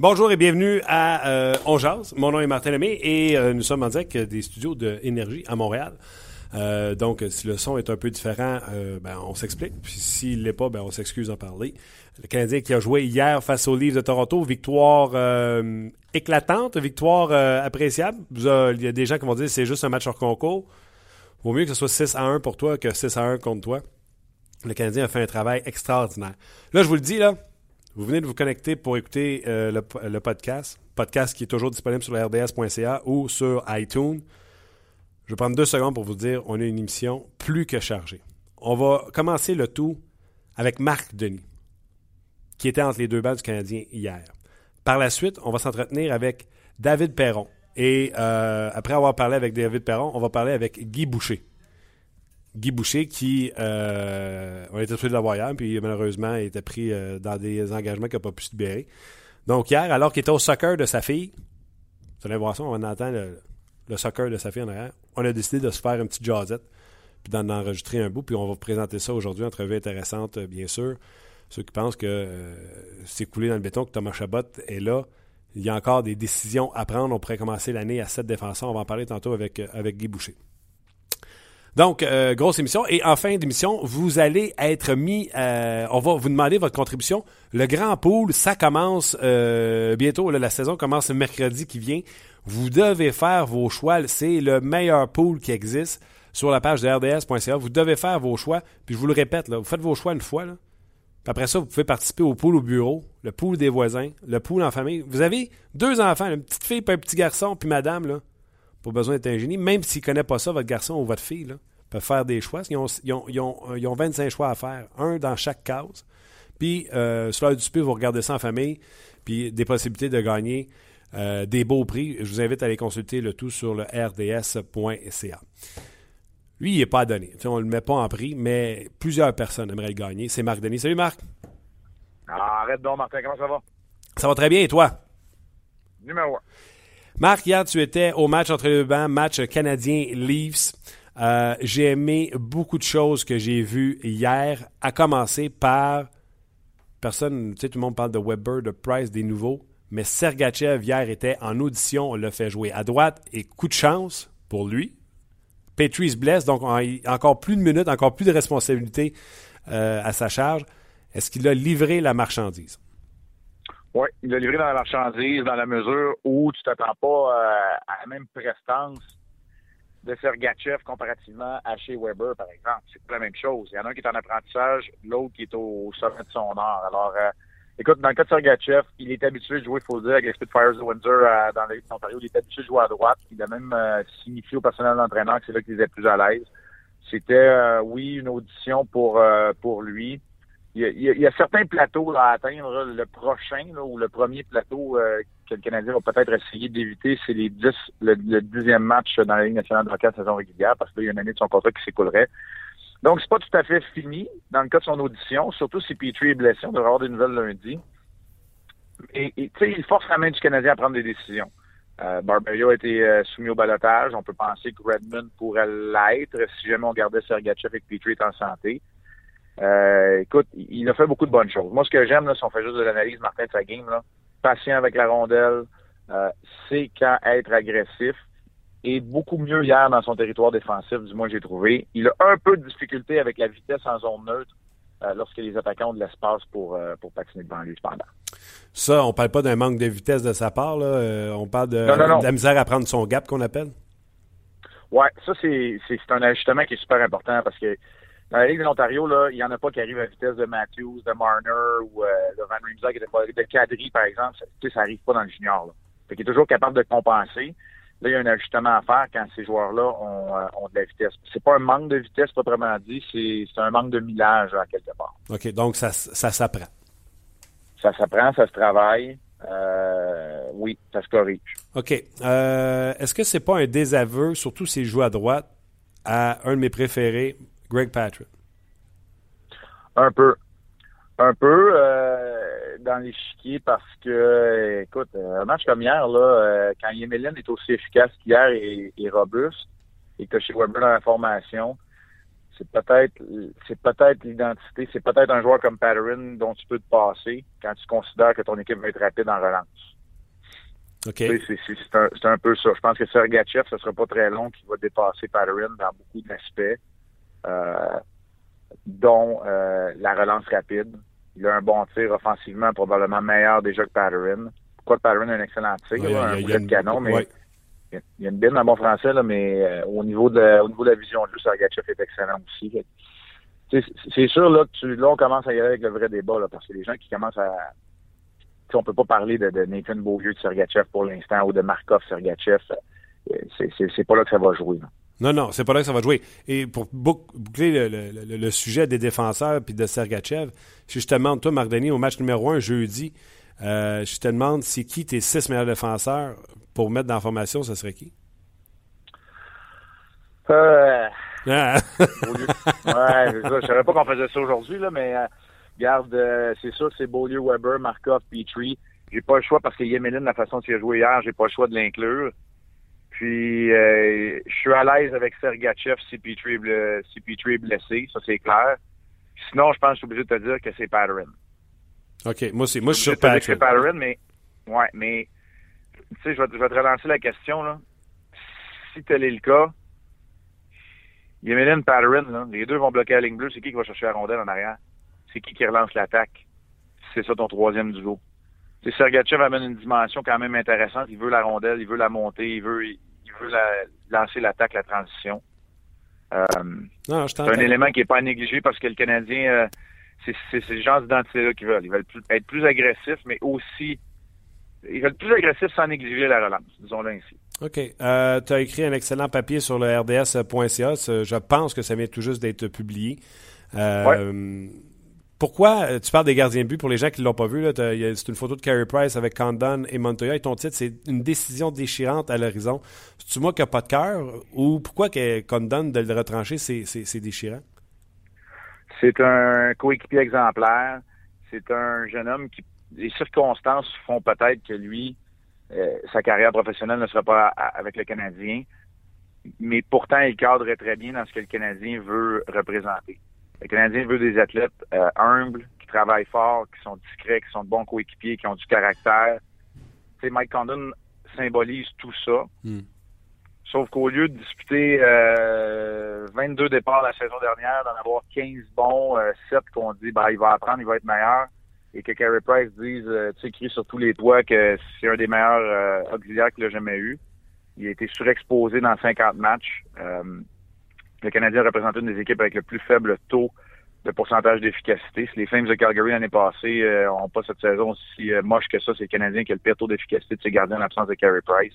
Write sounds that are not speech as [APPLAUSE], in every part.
Bonjour et bienvenue à euh, On. Mon nom est Martin Lemay et euh, nous sommes en direct des studios de Énergie à Montréal. Euh, donc, si le son est un peu différent, euh, ben, on s'explique. Puis s'il l'est pas, ben, on s'excuse d'en parler. Le Canadien qui a joué hier face aux Leafs de Toronto, victoire éclatante, victoire appréciable. Il y a des gens qui vont dire c'est juste un match hors concours. Vaut mieux que ce soit 6 à 1 pour toi que 6 à 1 contre toi. Le Canadien a fait un travail extraordinaire. Là, je vous le dis, là, vous venez de vous connecter pour écouter euh, le, podcast. Podcast qui est toujours disponible sur rds.ca ou sur iTunes. Je vais prendre deux secondes pour vous dire on a une émission plus que chargée. On va commencer le tout avec Marc Denis, qui était entre les deux balles du Canadien hier. Par la suite, on va s'entretenir avec David Perron. Et euh, après avoir parlé avec David Perron, on va parler avec Guy Boucher. Guy Boucher qui, euh, on était de l'avoir hier, puis malheureusement, il était pris euh, dans des engagements qu'il n'a pas pu se libérer. Donc hier, alors qu'il était au soccer de sa fille, vous allez voir ça, on entend le, soccer de sa fille en arrière, on a décidé de se faire une petite jazzette, puis d'en enregistrer un bout, puis on va vous présenter ça aujourd'hui, entrevue intéressante, bien sûr. Ceux qui pensent que euh, c'est coulé dans le béton, que Thomas Chabot est là, il y a encore des décisions à prendre. On pourrait commencer l'année à sept défenseurs. On va en parler tantôt avec, avec Guy Boucher. Donc, euh, grosse émission. Et en fin d'émission, vous allez être mis, euh, on va vous demander votre contribution. Le grand pool, ça commence euh, bientôt. la saison commence mercredi qui vient. Vous devez faire vos choix. C'est le meilleur pool qui existe sur la page de rds.ca. Vous devez faire vos choix. Puis je vous le répète, là, vous faites vos choix une fois. Là. Puis après ça, vous pouvez participer au pool au bureau, le pool des voisins, le pool en famille. Vous avez deux enfants, une petite fille et un petit garçon, puis madame, là. Pas besoin d'être un génie. Même s'il ne connaît pas ça, votre garçon ou votre fille, là, peut faire des choix. Ils ont, ils, ont, ils, ont, ils ont, 25 choix à faire, un dans chaque case. Puis, euh, sur l'heure du souper, vous regardez ça en famille, puis des possibilités de gagner euh, des beaux prix. Je vous invite à aller consulter le tout sur le rds.ca. Lui, il n'est pas donné. on ne le met pas en prix, mais plusieurs personnes aimeraient le gagner. C'est Marc Denis. Salut, Marc. Ah, arrête donc, Martin. Comment ça va? Ça va très bien. Et toi? Numéro 1. Marc, hier, tu étais au match entre les deux match canadien-Leafs. Euh, j'ai aimé beaucoup de choses que j'ai vues hier, à commencer par personne, tu sais, tout le monde parle de Weber, de Price, des nouveaux, mais Sergachev hier était en audition, on l'a fait jouer à droite et coup de chance pour lui. Petrie se blesse, donc encore plus de minutes, encore plus de responsabilités euh, à sa charge. Est-ce qu'il a livré la marchandise? Oui, il a livré dans la marchandise dans la mesure où tu t'attends pas euh, à la même prestance de Sergachev comparativement à chez Weber, par exemple. C'est la même chose. Il y en a un qui est en apprentissage, l'autre qui est au sommet de son art. Alors, euh, écoute, dans le cas de Sergachev, il est habitué de jouer, il faut dire, avec les Spitfires de Windsor euh, dans l'Ontario. Il est habitué de jouer à droite. Il a même euh, signifié au personnel d'entraîneur que c'est là qu'il était plus à l'aise. C'était, oui, une audition pour, pour lui. Il y, a, certains plateaux à atteindre. Le prochain, ou le premier plateau que le Canadien va peut-être essayer d'éviter, c'est les 10, le, dixième match dans la Ligue nationale de hockey saison régulière, parce qu'il y a une année de son contrat qui s'écoulerait. Donc, c'est pas tout à fait fini dans le cas de son audition, surtout si Petrie est blessé. On devrait avoir des nouvelles lundi. Et tu sais, il force la main du Canadien à prendre des décisions. Euh, a été euh, soumis au balotage. On peut penser que Redmond pourrait l'être si jamais on gardait Sergachev et que Petrie est en santé. Euh, écoute, il a fait beaucoup de bonnes choses. Moi, ce que j'aime, si on fait juste de l'analyse, Martin, de sa game, là, patient avec la rondelle, euh, sait quand être agressif et beaucoup mieux hier dans son territoire défensif, du moins j'ai trouvé. Il a un peu de difficulté avec la vitesse en zone neutre euh, lorsque les attaquants ont de l'espace pour, euh, pour patiner devant lui cependant. Ça, on parle pas d'un manque de vitesse de sa part, là. Euh, on parle de, la misère à prendre son gap qu'on appelle. Ouais, ça c'est un ajustement qui est super important parce que dans la Ligue de l'Ontario, là, il n'y en a pas qui arrivent à la vitesse de Matthews, de Marner ou euh, de Van Riemsdyk, de Cadry, par exemple. Ça, ça arrive pas dans le junior. Là. Fait qu'il est toujours capable de compenser. Là, il y a un ajustement à faire quand ces joueurs-là ont, euh, ont, de la vitesse. C'est pas un manque de vitesse proprement dit, c'est un manque de millage à quelque part. OK, donc ça, ça s'apprend. Ça s'apprend, ça se travaille. Euh, oui, ça se corrige. OK. Euh, Est-ce que c'est pas un désaveu, surtout s'il joue à droite, à un de mes préférés, Greg Patrick? Un peu. Un peu euh, dans l'échiquier parce que, écoute, un match comme hier, là, euh, quand Yemelin est aussi efficace qu'hier et, et, robuste, et que chez Weber dans la formation, c'est peut-être c'est peut-être l'identité, c'est peut-être un joueur comme Patterson dont tu peux te passer quand tu considères que ton équipe va être rapide en relance. OK. C'est un, un, peu ça. Je pense que Sergachev, ce sera pas très long qu'il va dépasser Patterson dans beaucoup d'aspects, euh, dont euh, la relance rapide. Il a un bon tir offensivement, probablement meilleur déjà que Patterson. Pourquoi Patterson a un excellent tir, ouais, un boulet de canon, mais ouais. il y a une bine en bon français, là, mais euh, au niveau de au niveau de la vision de jeu, Sergachev est excellent aussi. C'est sûr là que tu, là on commence à y aller avec le vrai débat là, parce que les gens qui commencent à on peut pas parler de, de Nathan Beaulieu de Sergachev pour l'instant ou de Markov Sergachev. C'est pas là que ça va jouer. Là. Non, non, c'est pas là que ça va jouer. Et pour boucler le, le, le sujet des défenseurs puis de Sergachev, si je te demande, toi, Marc Denis, au match numéro un, jeudi, euh, je te demande, c'est qui tes six meilleurs défenseurs pour mettre dans la formation, ce serait qui? Euh... Ah. ouais, je savais pas qu'on faisait ça aujourd'hui, là, mais euh, garde, euh, c'est sûr que c'est Beaulieu, Weber, Markov, Petrie. J'ai pas le choix parce que Yemelin, la façon qu'il a joué hier, j'ai pas le choix de l'inclure. Puis, euh, je suis à l'aise avec Sergachev si Petrie est, blessé, ça c'est clair. Sinon, je pense que je suis obligé de te dire que c'est Patterson. OK, moi, c'est, moi je suis sur Patterson. C'est Patterson, mais, ouais, mais, tu sais, je vais, je vais te relancer la question, là. Si tel est le cas, Yemelin, Patterson, là, les deux vont bloquer la ligne bleue, c'est qui qui va chercher la rondelle en arrière? C'est qui qui relance l'attaque? C'est ça ton troisième duo. C'est Sergachev amène une dimension quand même intéressante. Il veut la rondelle, il veut la monter, il veut, il veut la, lancer l'attaque, la transition. Euh, c'est un élément qui n'est pas à négliger parce que le Canadien, euh, c'est ce genre d'identité-là qu'ils veulent. Ils veulent plus, être plus agressifs, mais aussi ils veulent plus agressifs sans négliger la relance, disons-le ainsi. OK. Euh, tu as écrit un excellent papier sur le rds.ca. Je pense que ça vient tout juste d'être publié. Ouais. Pourquoi tu parles des gardiens de but pour les gens qui ne l'ont pas vu? C'est une photo de Carey Price avec Condon et Montoya et ton titre, c'est une décision déchirante à l'horizon. C'est-tu moi qui n'ai pas de cœur ou pourquoi Condon de le retrancher, c'est déchirant? C'est un coéquipier exemplaire. C'est un jeune homme qui. Les circonstances font peut-être que lui, euh, sa carrière professionnelle ne sera pas avec le Canadien. Mais pourtant, il cadre très bien dans ce que le Canadien veut représenter. Le Canadien veut des athlètes euh, humbles, qui travaillent fort, qui sont discrets, qui sont de bons coéquipiers, qui ont du caractère. sais, Mike Condon symbolise tout ça. Mm. Sauf qu'au lieu de disputer euh, 22 départs la saison dernière, d'en avoir 15 bons, euh, 7 qu'on dit ben, il va apprendre, il va être meilleur, et que Carey Price dise, euh, tu sais, écrit sur tous les toits que c'est un des meilleurs euh, auxiliaires qu'il a jamais eu. Il a été surexposé dans 50 matchs. Euh, le Canadien représente une des équipes avec le plus faible taux de pourcentage d'efficacité. Si les Flames de Calgary l'année passée n'ont euh, pas cette saison aussi euh, moche que ça, c'est le Canadien qui a le pire taux d'efficacité de ses gardiens en l'absence de Carey Price.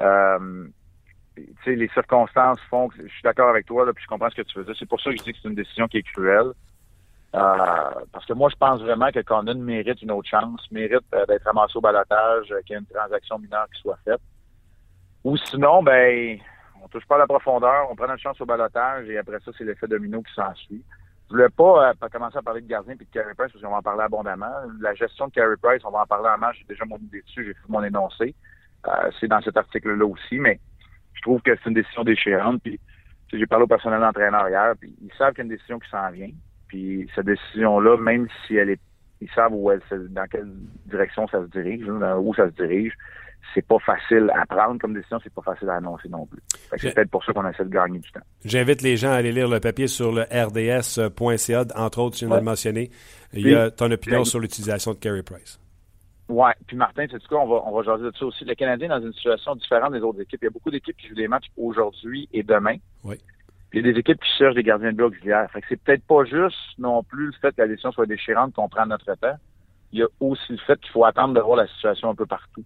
Euh, les circonstances font que je suis d'accord avec toi, là, puis je comprends ce que tu veux dire. C'est pour ça que je dis que c'est une décision qui est cruelle. parce que moi, je pense vraiment que Condon mérite une autre chance, mérite d'être ramassé au balotage, qu'il y ait une transaction mineure qui soit faite. Ou sinon, ben, on touche pas à la profondeur, on prend notre chance au balotage et après ça, c'est l'effet domino qui s'ensuit. Je voulais pas, euh, pas commencer à parler de gardien puis de Carey Price parce qu'on va en parler abondamment. La gestion de Carey Price, on va en parler en match. J'ai déjà mon idée dessus, j'ai fait mon énoncé. Euh, c'est dans cet article-là aussi, mais je trouve que c'est une décision déchirante. Puis j'ai parlé au personnel d'entraîneur hier, ils savent qu'il y a une décision qui s'en vient. Puis cette décision-là, même si elle est, ils savent où elle, dans quelle direction ça se dirige, où ça se dirige c'est pas facile à prendre comme décision, c'est pas facile à annoncer non plus. C'est peut-être pour ça qu'on essaie de gagner du temps. J'invite les gens à aller lire le papier sur le rds.ca, entre autres, tu viens de le mentionner. Il y a ton opinion sur l'utilisation de Carey Price. Ouais, puis Martin, tu sais quoi, on va, on va jaser de ça aussi. Le Canadien est dans une situation différente des autres équipes. Il y a beaucoup d'équipes qui jouent des matchs aujourd'hui et demain. Oui. Puis il y a des équipes qui cherchent des gardiens de but auxiliaires. Fait que c'est peut-être pas juste non plus le fait que la décision soit déchirante qu'on prenne notre temps. Il y a aussi le fait qu'il faut attendre de voir la situation un peu partout.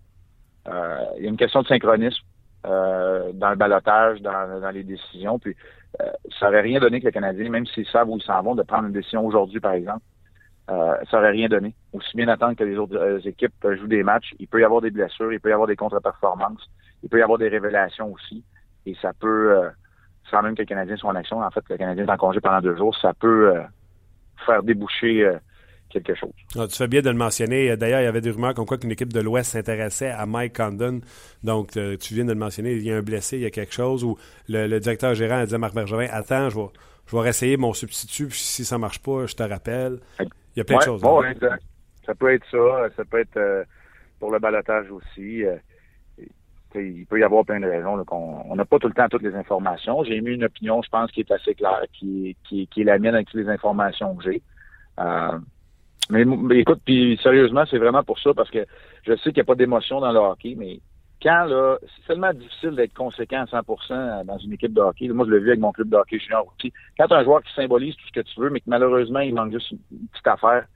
Euh, il y a une question de synchronisme euh, dans le balotage, dans, les décisions. Puis euh, ça n'aurait rien donné que les Canadiens, même s'ils savent où ils s'en vont, de prendre une décision aujourd'hui, par exemple. Euh, ça n'aurait rien donné. Aussi bien attendre que les autres équipes jouent des matchs. Il peut y avoir des blessures, il peut y avoir des contre-performances, il peut y avoir des révélations aussi. Et ça peut, sans même que les Canadiens soient en action, en fait, que les Canadiens soient en congé pendant deux jours, ça peut faire déboucher quelque chose. Ah, tu fais bien de le mentionner. D'ailleurs, il y avait des rumeurs comme quoi qu'une équipe de l'Ouest s'intéressait à Mike Condon. Donc, euh, tu viens de le mentionner, il y a un blessé, il y a quelque chose. Ou le, directeur gérant a dit à Marc Bergevin Attends, je vais, je vais réessayer mon substitut, puis si ça ne marche pas, je te rappelle. Il y a plein de choses. Bon, Ça peut être ça. Ça peut être euh, pour le balotage aussi. Euh, il peut y avoir plein de raisons. on n'a pas tout le temps toutes les informations. J'ai mis une opinion, je pense, qui est assez claire, qui, qui, qui est la mienne avec toutes les informations que j'ai. Mais, écoute, puis sérieusement, c'est vraiment pour ça, parce que je sais qu'il n'y a pas d'émotion dans le hockey, mais quand là, c'est tellement difficile d'être conséquent à 100% dans une équipe de hockey. Moi, je l'ai vu avec mon club de hockey junior aussi. Quand as un joueur qui symbolise tout ce que tu veux, mais que malheureusement, il manque juste une petite affaire,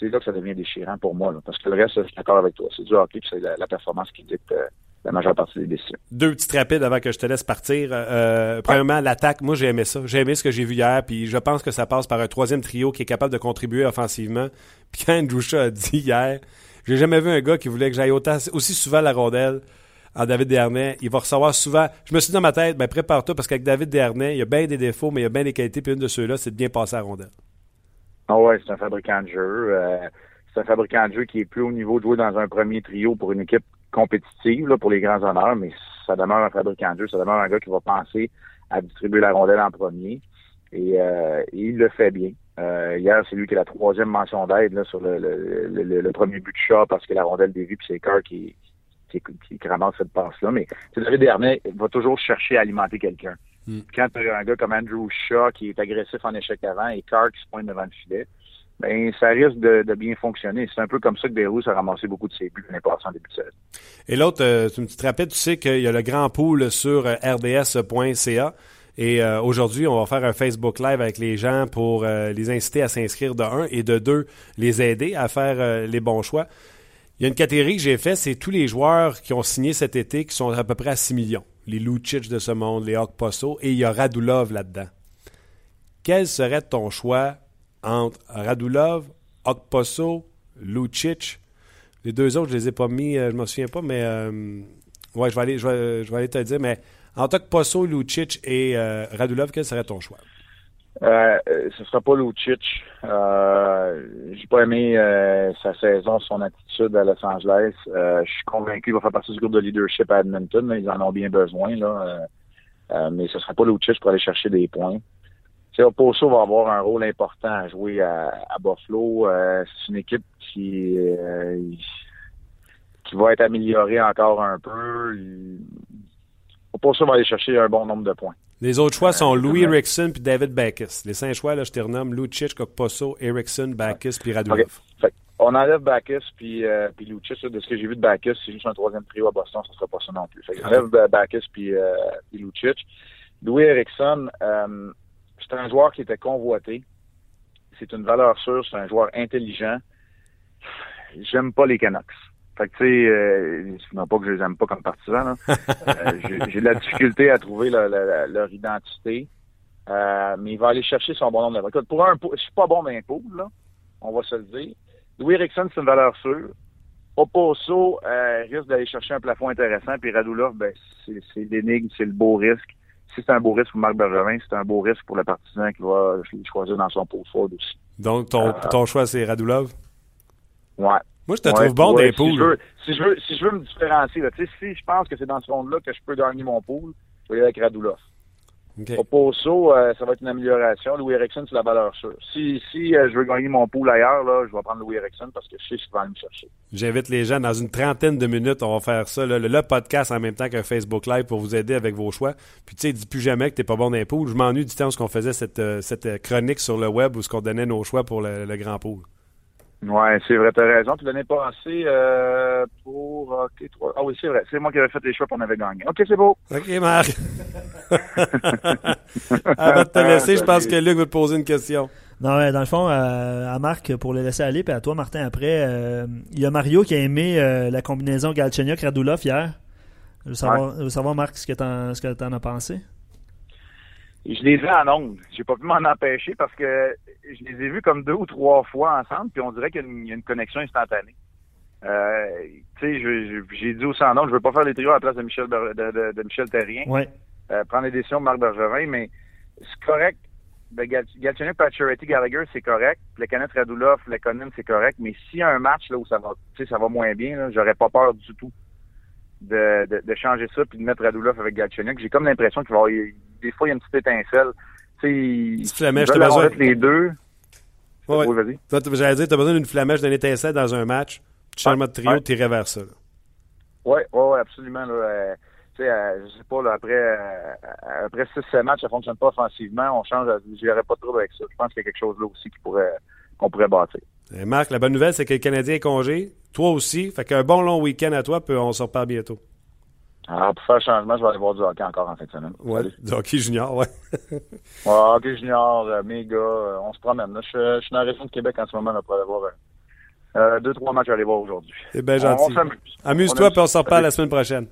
c'est là que ça devient déchirant pour moi. parce que le reste, je suis d'accord avec toi. C'est du hockey, c'est la, performance qui dicte euh, la majeure partie des décisions. Deux petites rapides avant que je te laisse partir. Euh, premièrement, l'attaque, moi j'ai aimé ça. J'ai aimé ce que j'ai vu hier, puis je pense que ça passe par un troisième trio qui est capable de contribuer offensivement. [LAUGHS] Puis quand Andrew a dit hier, j'ai jamais vu un gars qui voulait que j'aille aussi souvent la rondelle en David Dernay. Il va recevoir souvent. Je me suis dit dans ma tête, ben prépare-toi parce qu'avec David Dernay, il y a bien des défauts, mais il y a bien des qualités. Puis une de ceux-là, c'est de bien passer à la rondelle. Ah ouais, c'est un fabricant de jeu. Euh, c'est un fabricant de jeu qui est plus au niveau de jouer dans un premier trio pour une équipe compétitive là, pour les grands honneurs, mais ça demeure un fabricant de jeu, ça demeure un gars qui va penser à distribuer la rondelle en premier. Et, euh, il le fait bien. Euh, hier, c'est lui qui a la troisième mention d'aide sur le, le, premier but de chat parce que la rondelle dévie, puis c'est Carr qui, qui, qui, ramasse cette passe-là. Mais David Dernay va toujours chercher à alimenter quelqu'un. Hmm. Quand tu as un gars comme Andrew Shaw qui est agressif en échec avant et Carr qui se pointe devant le filet, ben, ça risque de, bien fonctionner. C'est un peu comme ça que Beirut a ramassé beaucoup de ses buts l'année passée en début de saison. Et l'autre, euh, tu me te rappelles, tu sais qu'il y a le grand pool sur euh, rds.ca. Et euh, aujourd'hui, on va faire un Facebook Live avec les gens pour les inciter à s'inscrire de un et de deux, les aider à faire les bons choix. Il y a une catégorie que j'ai faite, c'est tous les joueurs qui ont signé cet été qui sont à peu près à 6 millions. Les Lucic de ce monde, les Hawk Posso, et il y a Radulov là-dedans. Quel serait ton choix entre Radulov, Okposo, Lucic. Les deux autres, je les ai pas mis, euh, je ne me souviens pas, mais euh, ouais, je vais, aller, te dire. Mais entre Okposo, Lucic et euh, Radulov, quel serait ton choix? Euh, ce ne sera pas Lucic. Euh, j'ai pas aimé sa saison, son attitude à Los Angeles. je suis convaincu qu'il va faire partie du groupe de leadership à Edmonton. Ils en ont bien besoin. Là. mais ce ne sera pas Lucic pour aller chercher des points. Oposo va avoir un rôle important à jouer à, Buffalo. Euh, c'est une équipe qui, euh, qui va être améliorée encore un peu. Oposo va aller chercher un bon nombre de points. Les autres choix sont euh, Louis Erickson puis David Backus. Les cinq choix, là, je te renomme Lucic, Oposo, Erickson, Backus puis Radulov. on enlève Backus puis, euh, puis Lucic. de ce que j'ai vu de Backus, c'est juste un troisième trio à Boston, ça ne sera pas ça non plus. on enlève Backus puis, puis Lucic. Louis Erickson, c'est un joueur qui était convoité. C'est une valeur sûre, c'est un joueur intelligent. J'aime pas les Canucks. Fait que, tu sais, euh, non pas que je les aime pas comme partisans, [LAUGHS] euh, j'ai de la difficulté à trouver leur identité. Euh, mais il va aller chercher son bon nombre de Pour un, je suis pas bon dans pool, là. On va se le dire. Louis Erickson, c'est une valeur sûre. Oposo euh, risque d'aller chercher un plafond intéressant. Puis Radulov, ben, c'est l'énigme, c'est le beau risque si c'est un beau risque pour Marc Bergevin, c'est un beau risque pour le partisan qui va choisir dans son pot fort aussi. Donc, ton, euh, ton choix, c'est Radulov? Ouais. Moi, je te trouve bon des poules. Si je, veux, si, je veux, me différencier, là, si je pense que c'est dans ce monde-là que je peux gagner mon pool, je vais y aller avec Radulov. Okay. Au euh, ça va être une amélioration. Louis Erickson, c'est la valeur sûre. Si, si euh, je veux gagner mon pool ailleurs, là, je vais prendre Louis Erickson parce que je sais je vais aller me chercher. J'invite les gens dans une trentaine de minutes, on va faire ça, le, podcast en même temps qu'un Facebook Live pour vous aider avec vos choix. Puis tu sais, dis plus jamais que t'es pas bon dans les. Je m'ennuie du temps où on faisait cette, euh, cette chronique sur le web où on donnait nos choix pour le, le grand pool. Ouais, c'est vrai, t'as raison. Puis l'année passée, euh, pour OK, trois... Ah oui, c'est vrai. C'est moi qui avais fait les choix pour on avait gagné. OK, c'est beau. OK, Marc. [LAUGHS] Avant de te laisser, je pense que Luc veut te poser une question. Non, dans le fond, euh, à Marc, pour le laisser aller, puis à toi, Martin, après, euh, il y a Mario qui a aimé euh, la combinaison Galchenyuk-Radulov hier. Je veux savoir, je veux savoir Marc, ce que tu en as pensé. Je les ai en ondes. J'ai pas pu m'en empêcher parce que je les ai vus comme deux ou trois fois ensemble, puis on dirait qu'il y, a une connexion instantanée. Euh, tu sais, j'ai dit aussi en ondes, je veux pas faire les trios à la place de Michel de, de, de Michel Terrien. Ouais. Euh, prendre les décisions de Marc Bergevin, mais c'est correct. Ben, Galchenyuk, Pacioretty, Gallagher, c'est correct. Le Canet Radulov, Lekonen, c'est correct. Mais s'il y a un match là où ça va, ça va moins bien, j'aurais pas peur du tout de, de, de, changer ça puis de mettre Radulov avec Galchenyuk. J'ai comme l'impression qu'il va y avoir, des fois, il y a une petite étincelle. Tu sais, flamèche, t'as besoin... les deux. Ouais, oui, vas-y. J'allais dire, t'as besoin d'une flamèche, d'une étincelle dans un match. Tu changes de trio, ouais. t'irais vers ça. Oui, ouais, ouais, absolument. Là. Euh, tu sais, euh, je sais pas, là, après, euh, après 6-7 matchs, ça fonctionne pas offensivement. On change, j'irais pas trop avec ça. Je pense qu'il y a quelque chose là aussi qui pourrait, qu'on pourrait bâtir. Et Marc, la bonne nouvelle, c'est que le Canadien est congé. Toi aussi. Fait qu'un bon long week-end à toi, puis on se repart bientôt. Alors, pour faire le changement, je vais aller voir du hockey encore en fin de semaine. Ouais, du hockey junior, ouais. [LAUGHS] ouais, hockey junior, euh, mes gars, euh, on se promène. Là, je, je, suis dans la région de Québec en ce moment là, pour aller voir euh, euh deux, trois matchs à aller voir aujourd'hui. C'est bien gentil. Amuse-toi, puis on se reparle la semaine prochaine.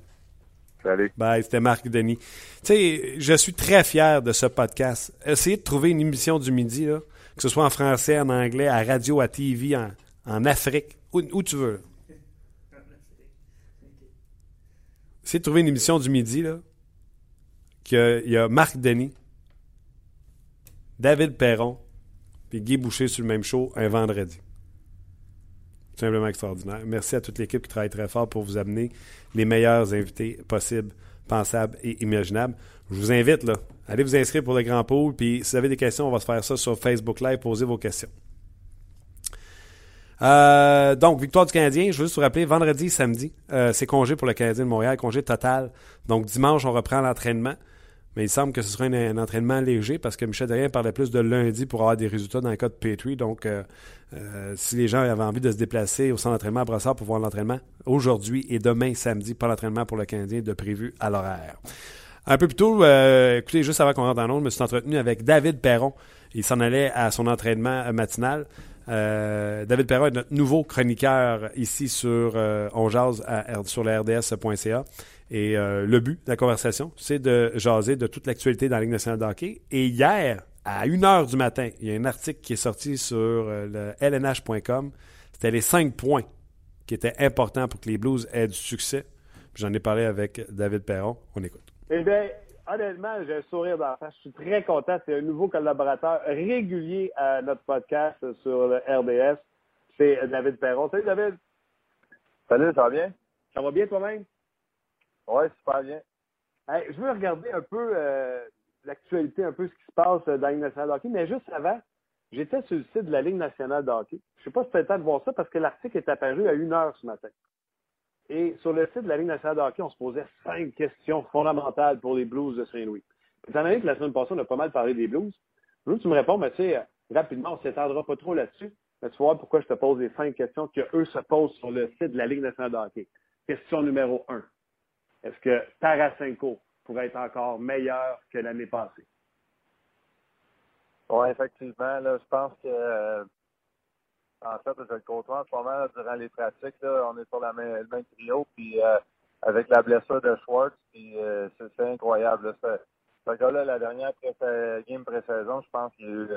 Salut. Bye, c'était Marc Denis. Tu sais, je suis très fier de ce podcast. Essayez de trouver une émission du midi, là, que ce soit en français, en anglais, à radio, à TV, en, en Afrique, où, tu veux. Essayez de trouver une émission du midi, là, qu'il y a Marc Denis, David Perron, puis Guy Boucher sur le même show un vendredi. Tout simplement extraordinaire. Merci à toute l'équipe qui travaille très fort pour vous amener les meilleurs invités possibles, pensables et imaginables. Je vous invite, là, allez vous inscrire pour le grand pool, puis si vous avez des questions, on va se faire ça sur Facebook Live, posez vos questions. Euh, donc, victoire du Canadien, je veux juste vous rappeler, vendredi, samedi, euh, c'est congé pour le Canadien de Montréal, congé total. Donc, dimanche, on reprend l'entraînement. Mais il semble que ce sera un, entraînement léger parce que Michel Derrien parlait plus de lundi pour avoir des résultats dans le cas de Petrie. Donc, euh, euh, si les gens avaient envie de se déplacer au centre d'entraînement à Brossard pour voir l'entraînement, aujourd'hui et demain, samedi, pas l'entraînement pour le Canadien de prévu à l'horaire. Un peu plus tôt, euh, écoutez, juste avant qu'on rentre dans l'autre, je me suis entretenu avec David Perron. Il s'en allait à son entraînement matinal. David Perron est notre nouveau chroniqueur ici sur euh, On sur la RDS.ca. Et euh, le but de la conversation, c'est de jaser de toute l'actualité dans la Ligue nationale de hockey. Et hier, à 1h du matin, il y a un article qui est sorti sur le lnh.com. C'était les cinq points qui étaient importants pour que les Blues aient du succès. J'en ai parlé avec David Perron. On écoute. Eh bien, honnêtement, j'ai un sourire dans la face. Je suis très content. C'est un nouveau collaborateur régulier à notre podcast sur le RDS. C'est David Perron. Salut, David. Salut, ça va bien? Ça va bien toi-même? Oui, super bien. je veux regarder un peu euh, l'actualité, un peu ce qui se passe dans la Ligue nationale de hockey, mais juste avant, j'étais sur le site de la Ligue nationale de hockey. Je ne sais pas si tu as le temps de voir ça parce que l'article est apparu à une heure ce matin. Et sur le site de la Ligue nationale de hockey, on se posait cinq questions fondamentales pour les Blues de Saint-Louis. Étant donné que la semaine passée, on a pas mal parlé des Blues, je veux que tu me réponds, mais tu sais, rapidement, on ne s'étendra pas trop là-dessus. Mais tu vas voir pourquoi je te pose les cinq questions qu'eux se posent sur le site de la Ligue nationale de hockey. Question numéro un. Est-ce que Tarasenko pourrait être encore meilleur que l'année passée? Oui, effectivement. Là, je pense que euh, en fait, je le côtoie en ce moment durant les pratiques. Là, on est sur le même trio, puis euh, avec la blessure de Schwartz, puis euh, c'est incroyable. Là. Ce, gars-là, la dernière game pré-saison, je pense qu'il y a eu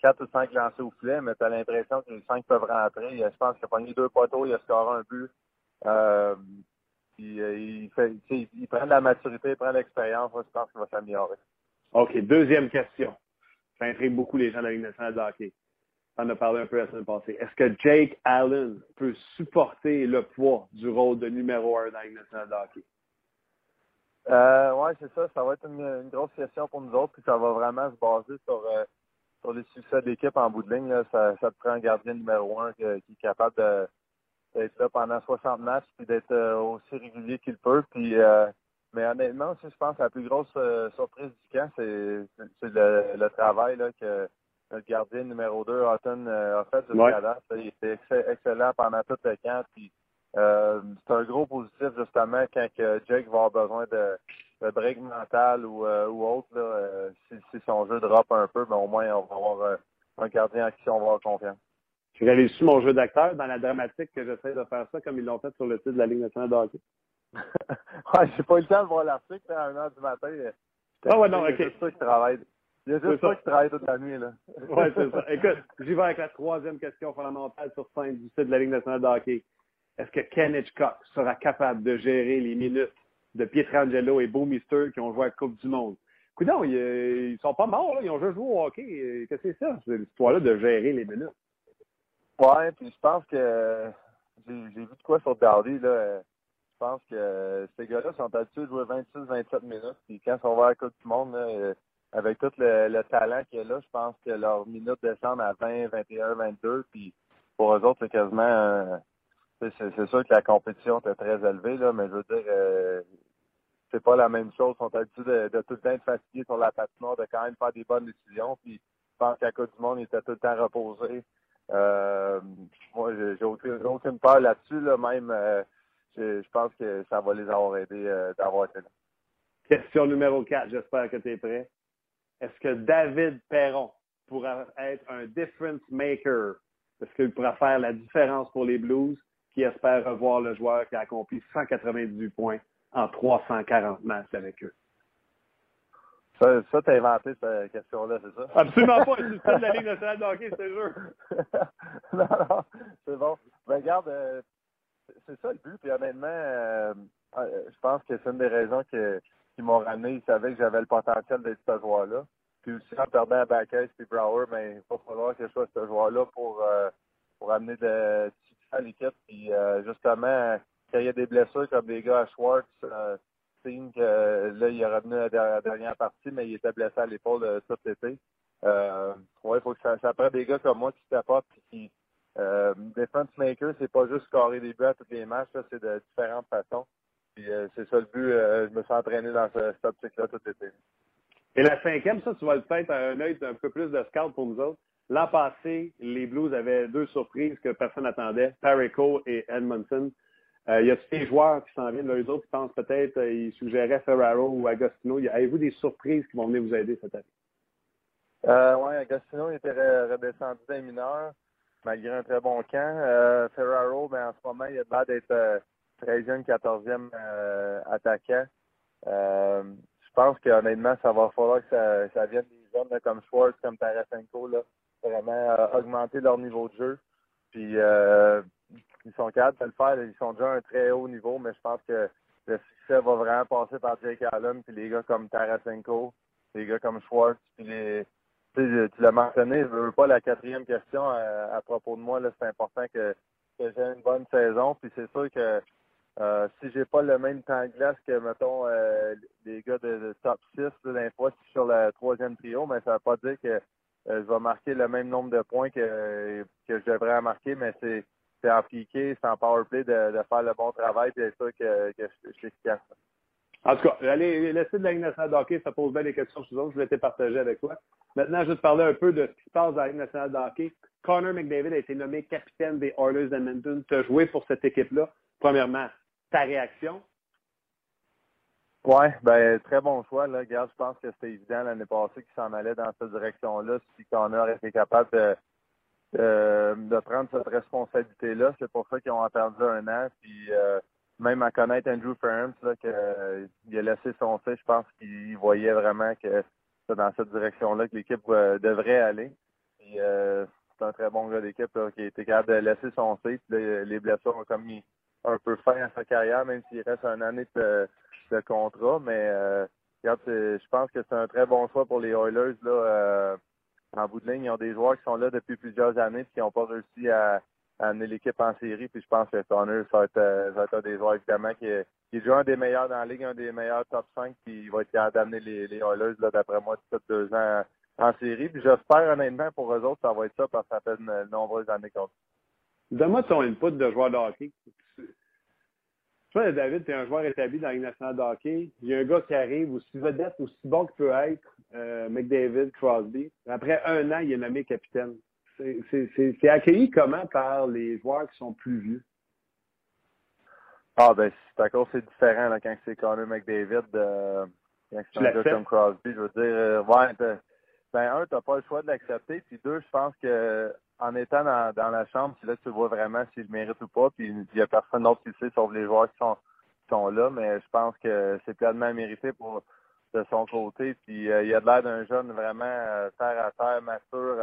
quatre ou cinq lancés au filet, mais tu as l'impression que les cinq peuvent rentrer. Je pense qu'il a pogné deux poteaux, il a scoré un but. Puis il, fait, il prend de la maturité, il prend de l'expérience. Je pense qu'il va s'améliorer. OK. Deuxième question. Ça intrigue beaucoup les gens de la Ligue nationale de hockey on a parlé un peu la semaine passée. Est-ce que Jake Allen peut supporter le poids du rôle de numéro un dans la nationale de hockey? Euh, oui, c'est ça. Ça va être une, grosse question pour nous autres, puis ça va vraiment se baser sur, euh, sur les succès de l'équipe en bout de ligne. Ça, ça te prend un gardien numéro un qui, est capable d'être là pendant 60 matchs puis d'être euh, aussi régulier qu'il peut. Puis, euh, mais honnêtement, aussi, je pense que la plus grosse surprise du camp, c'est le, le, travail là, que notre gardien numéro 2, Houghton, euh, a fait du ouais. Il était excellent pendant tout le camp. Puis, euh, c'est un gros positif, justement, quand que Jake va avoir besoin de, de break mental ou, euh, ou autre. Là, euh, si, si, son jeu drop un peu, mais au moins, on va avoir euh, un gardien à qui on va avoir confiance. Réussi mon jeu d'acteur dans la dramatique que j'essaie de faire ça comme ils l'ont fait sur le site de la Ligue nationale de hockey? [LAUGHS] ouais, j'ai pas eu le temps de voir l'article à 1h du matin. Ah ouais, non, ok. C'est ça qui travaille. Il y a juste ça qui travaille toute la nuit, là. [LAUGHS] ouais, c'est ça. Écoute, j'y vais avec la troisième question fondamentale sur scène du site de la Ligue nationale de hockey. Est-ce que Ken Hitchcock sera capable de gérer les minutes de Pietrangelo et Beau Mister qui ont joué à la Coupe du Monde? Coudon, ils, ils sont pas morts, là. Ils ont juste joué au hockey. Qu'est-ce que c'est ça, cette histoire-là de gérer les minutes? Ouais, puis je pense que j'ai vu de quoi sur Dardy, là. Je pense que ces gars-là sont habitués de jouer 26-27 minutes. Puis quand ils sont vers la Coupe du Monde, là, avec tout le, talent qu'il y a là, je pense que leurs minutes descendent à 20, 21, 22. Puis pour eux autres, c'est quasiment. Euh, c'est sûr que la compétition était très élevée, là, mais je veux dire, euh, c'est pas la même chose. Ils sont habitués de, tout le temps être fatigués sur la patinoire, de quand même faire des bonnes décisions. Puis je pense qu'à cause du monde, ils étaient tout le temps reposés. Euh, moi, j'ai aucune, peur là-dessus, là, même. Euh, je, pense que ça va les avoir aidés d'avoir été là. Question numéro 4, j'espère que tu es prêt. Est-ce que David Perron pourra être un difference maker? Est-ce qu'il pourra faire la différence pour les Blues qui espèrent revoir le joueur qui a accompli 198 points en 340 matchs avec eux? Ça, ça t'as inventé cette question-là, c'est ça? Absolument pas. C'est de la Ligue nationale de hockey, c'est [LAUGHS] sûr. non, non, c'est bon. Ben, regarde, euh, c'est ça le but. Puis honnêtement, euh, euh, je pense que c'est une des raisons que qui m'ont ramené, ils savaient que j'avais le potentiel d'être ce joueur-là. Puis aussi, en perdant à Backes et Brower, mais il va falloir que je sois ce joueur-là pour, euh, pour amener de succès à l'équipe. Puis euh, justement, quand il y a des blessures comme des gars à Schwartz, euh, que là, il est revenu à la dernière partie, mais il était blessé à l'épaule euh, cet été. Euh, ouais, faut que ça, ça des gars comme moi qui s'apportent qui euh, defense maker, c'est pas juste scorer des buts à tous les matchs, c'est de différentes façons. Puis euh, c'est ça le but. Euh, je me suis entraîné dans ce, cette optique-là tout l'été. Et la cinquième, ça, tu vas à un œil un peu plus de scout pour nous autres. L'an passé, les Blues avaient deux surprises que personne n'attendait, Tarico et Edmondson. Euh, il y a tous les joueurs qui s'en viennent, eux autres qui pensent peut-être, ils suggéraient Ferraro ou Agostino. Avez-vous des surprises qui vont venir vous aider cette année? Euh, oui, Agostino était redescendu d'un mineur, malgré un très bon camp. Ferraro, ben, en ce moment, il a l'air d'être 13e, 14e euh, attaquant. Euh, je pense qu'honnêtement, ça va falloir que ça, vienne des jeunes comme Schwartz, comme Tarasenko, là, vraiment euh, augmenter leur niveau de jeu. Puis ils sont capables de le faire. Ils sont déjà à un très haut niveau, mais je pense que le succès va vraiment passer par Jake Allen, puis les gars comme Tarasenko, les gars comme Schwartz, puis les, tu, l'as mentionné, je veux pas la quatrième question à, propos de moi. C'est important que, j'ai une bonne saison. Puis c'est sûr que euh, si j'ai pas le même temps de glace que, mettons, euh, les gars de, top 6, là, fois, sur le troisième trio, mais ça veut pas dire que euh, je vais marquer le même nombre de points que, que je devrais marquer, mais c'est c'est en piqué, c'est en power play de, de, faire le bon travail, et c'est sûr que, que je, suis efficace. En tout cas, allez, le site de la Ligue nationale de hockey, ça pose bien des questions sur autres. Je voulais te partager avec toi. Maintenant, je vais te parler un peu de ce qui se passe dans la Ligue nationale de hockey. Connor McDavid a été nommé capitaine des Oilers d'Edmonton. Tu as joué pour cette équipe-là. Premièrement, ta réaction? Oui, ben très bon choix. Là. Regarde, je pense que c'était évident l'année passée qu'il s'en allait dans cette direction-là. Si Connor était capable de, de, prendre cette responsabilité-là, c'est pour ça qu'ils ont attendu un an. Puis euh, même à connaître Andrew Ferns, là, euh, a laissé son fait, je pense qu'il voyait vraiment que c'est dans cette direction-là que l'équipe euh, devrait aller. Puis, c'est un très bon gars d'équipe qui a été capable de laisser son fait. les blessures ont comme mis un peu fin à sa carrière, même s'il reste une année de, contrat. Mais euh, je pense que c'est un très bon choix pour les Oilers. Là, euh, en bout de ligne, ils ont des joueurs qui sont là depuis plusieurs années et qui n'ont pas réussi à, amener l'équipe en série. Puis je pense que Connor, ça va être, euh, ça va être des joueurs évidemment qui est, qui est un des meilleurs dans la ligue, un des meilleurs top 5, puis il va être capable d'amener les, les Oilers, d'après moi, toutes deux ans en série. Puis j'espère honnêtement pour eux autres, ça va être ça parce que ça fait de nombreuses années qu'on Donne-moi ton input de joueur de hockey. Toi, David, tu es un joueur établi dans la Ligue nationale de hockey. Il y a un gars qui arrive aussi vedette, aussi bon qu'il peut être, euh, McDavid, Crosby. Après un an, il est nommé capitaine. C'est accueilli comment par les joueurs qui sont plus vieux? Ah, ben, c'est encore c'est différent là, quand c'est Connor McDavid, euh, quand c'est un gars comme Crosby. Je veux dire, euh, ouais, ben, un, t'as pas le choix de l'accepter. Puis deux, je pense que en étant dans, la chambre, là tu vois vraiment s'il le mérite ou pas. Puis il n'y a personne d'autre qui le sait, sauf les joueurs qui sont, sont là, mais je pense que c'est pleinement mérité pour de son côté. Puis il a l'air d'un jeune vraiment terre à terre, mature.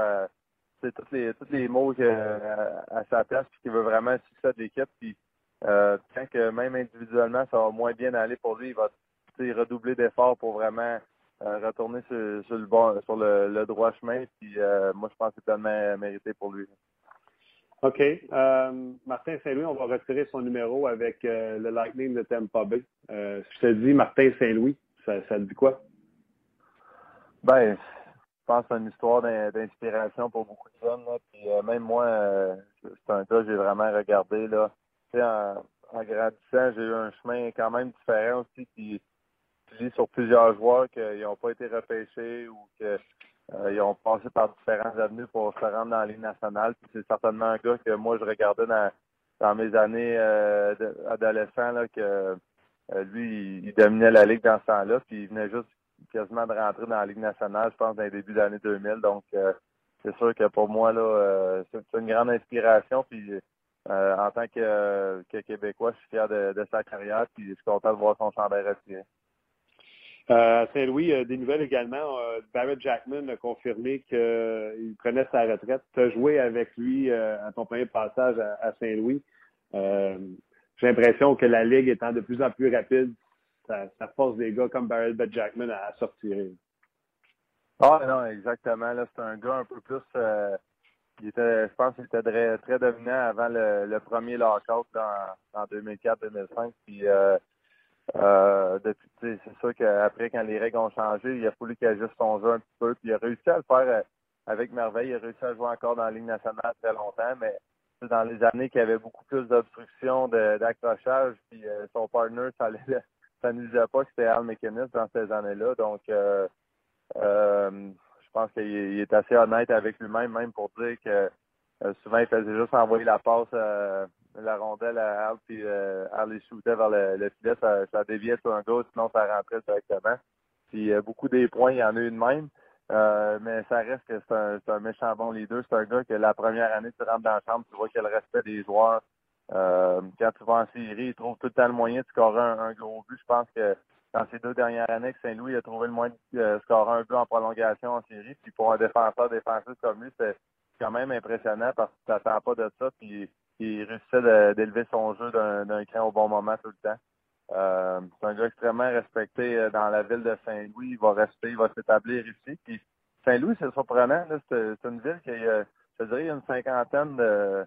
c'est tous les les mots à sa place puis qui veut vraiment le succès de l'équipe. Puis que même individuellement ça va moins bien aller pour lui, il va redoubler d'efforts pour vraiment retourner sur, le bon sur le, droit chemin. Puis moi je pense que c'est tellement mérité pour lui. OK. Euh, Martin Saint-Louis, on va retirer son numéro avec euh, le Lightning de Tampa Bay. Euh, je te dis Martin Saint-Louis, ça, ça te dit quoi? Ben, je pense que c'est une histoire d'inspiration pour beaucoup de jeunes. Puis, même moi, c'est un gars que j'ai vraiment regardé. Là. En, en grandissant, j'ai eu un chemin quand même différent aussi qui, sur plusieurs joueurs qui n'ont pas été repêchés ou que euh, ont passé par différentes avenues pour se rendre dans la Ligue nationale. C'est certainement un gars que moi je regardais dans, dans mes années euh, que euh, lui, il, dominait la Ligue dans ce temps-là, puis il venait juste quasiment de rentrer dans la Ligue nationale, je pense, dans les débuts de l'année 2000. Donc c'est sûr que pour moi, là, c'est une grande inspiration. Puis en tant que, Québécois, je suis fier de, de, sa carrière, puis je suis content de voir son chandail retiré. Euh, Saint-Louis, euh, des nouvelles également. Euh, Barrett Jackman a confirmé qu'il prenait sa retraite. Tu as joué avec lui à ton premier passage à, Saint-Louis. J'ai l'impression que la Ligue étant de plus en plus rapide, ça, force des gars comme Barrett Jackman à, sortir. Ah non, exactement. Là, c'est un gars un peu plus il était, je pense qu'il était très, dominant avant le, premier lockout en, en 2004-2005. Puis depuis, c'est sûr qu'après, quand les règles ont changé, il a fallu qu'il ajuste son jeu un petit peu. Puis il a réussi à le faire euh, avec merveille. Il a réussi à jouer encore dans la Ligue nationale très longtemps, mais dans les années qu'il y avait beaucoup plus d'obstruction, d'accrochage, puis euh, son partner, ça ne disait pas que c'était Al McInnes dans ces années-là. Donc euh, je pense qu'il est assez honnête avec lui-même, même pour dire que souvent il faisait juste envoyer la passe la rondelle à Al, puis euh, Al les shootait vers le, le filet, ça, ça, déviait sur un gars, sinon ça rentrait directement. Puis euh, beaucoup des points, il y en a eu de même. Euh, mais ça reste que c'est un, un, méchant bon leader. C'est un gars que la première année, tu rentres dans la chambre, tu vois qu'il a le respect des joueurs. Quand tu vas en série, il trouve tout le temps le moyen de scorer un, gros but. Je pense que dans ces deux dernières années, Saint-Louis a trouvé le moyen de scorer un but en prolongation en série. Puis pour un défenseur défensif comme lui, c'est quand même impressionnant parce que tu t'attends pas de ça. Puis il réussissait d'élever son jeu d'un cran au bon moment tout le temps. Euh, c'est un gars extrêmement respecté euh, dans la ville de Saint-Louis. Il va rester, il va s'établir ici. Puis Saint-Louis, c'est surprenant. C'est une ville qui a, je dirais, une cinquantaine de,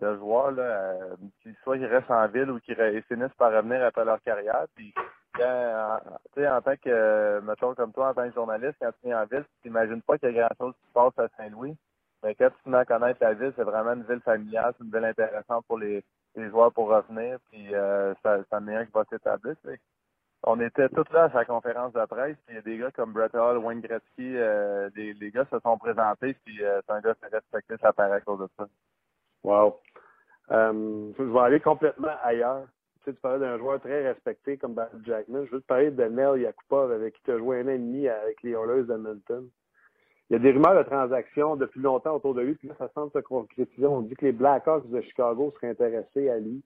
joueurs là, euh, qui soit ils restent en ville ou qui finissent par revenir après leur carrière. Puis en, en tant que, mettons comme toi, en tant que journaliste, quand tu es en ville, tu t'imagines pas qu'il y a grand-chose qui se passe à Saint-Louis. Mais quand tu m'as connaître la ville, c'est vraiment une ville familiale, c'est une ville intéressante pour les, joueurs pour revenir, puis euh, ça, ça un qui va s'établir. On était tous là à sa conférence de presse, puis il y a des gars comme Brett Hall, Wayne Gretzky, euh, les gars se sont présentés, puis euh, c'est un gars qui respecté sa paraît à cause de ça. Wow. Euh, je vais aller complètement ailleurs. Tu, sais, tu parlais d'un joueur très respecté comme Jackman. Je veux te parler de Nel Yakupov, avec qui tu as joué un an et demi avec les Oilers d'Edmonton. Il y a des rumeurs de transactions depuis longtemps autour de lui, puis là, ça semble se concrétiser. On dit que les Blackhawks de Chicago seraient intéressés à lui.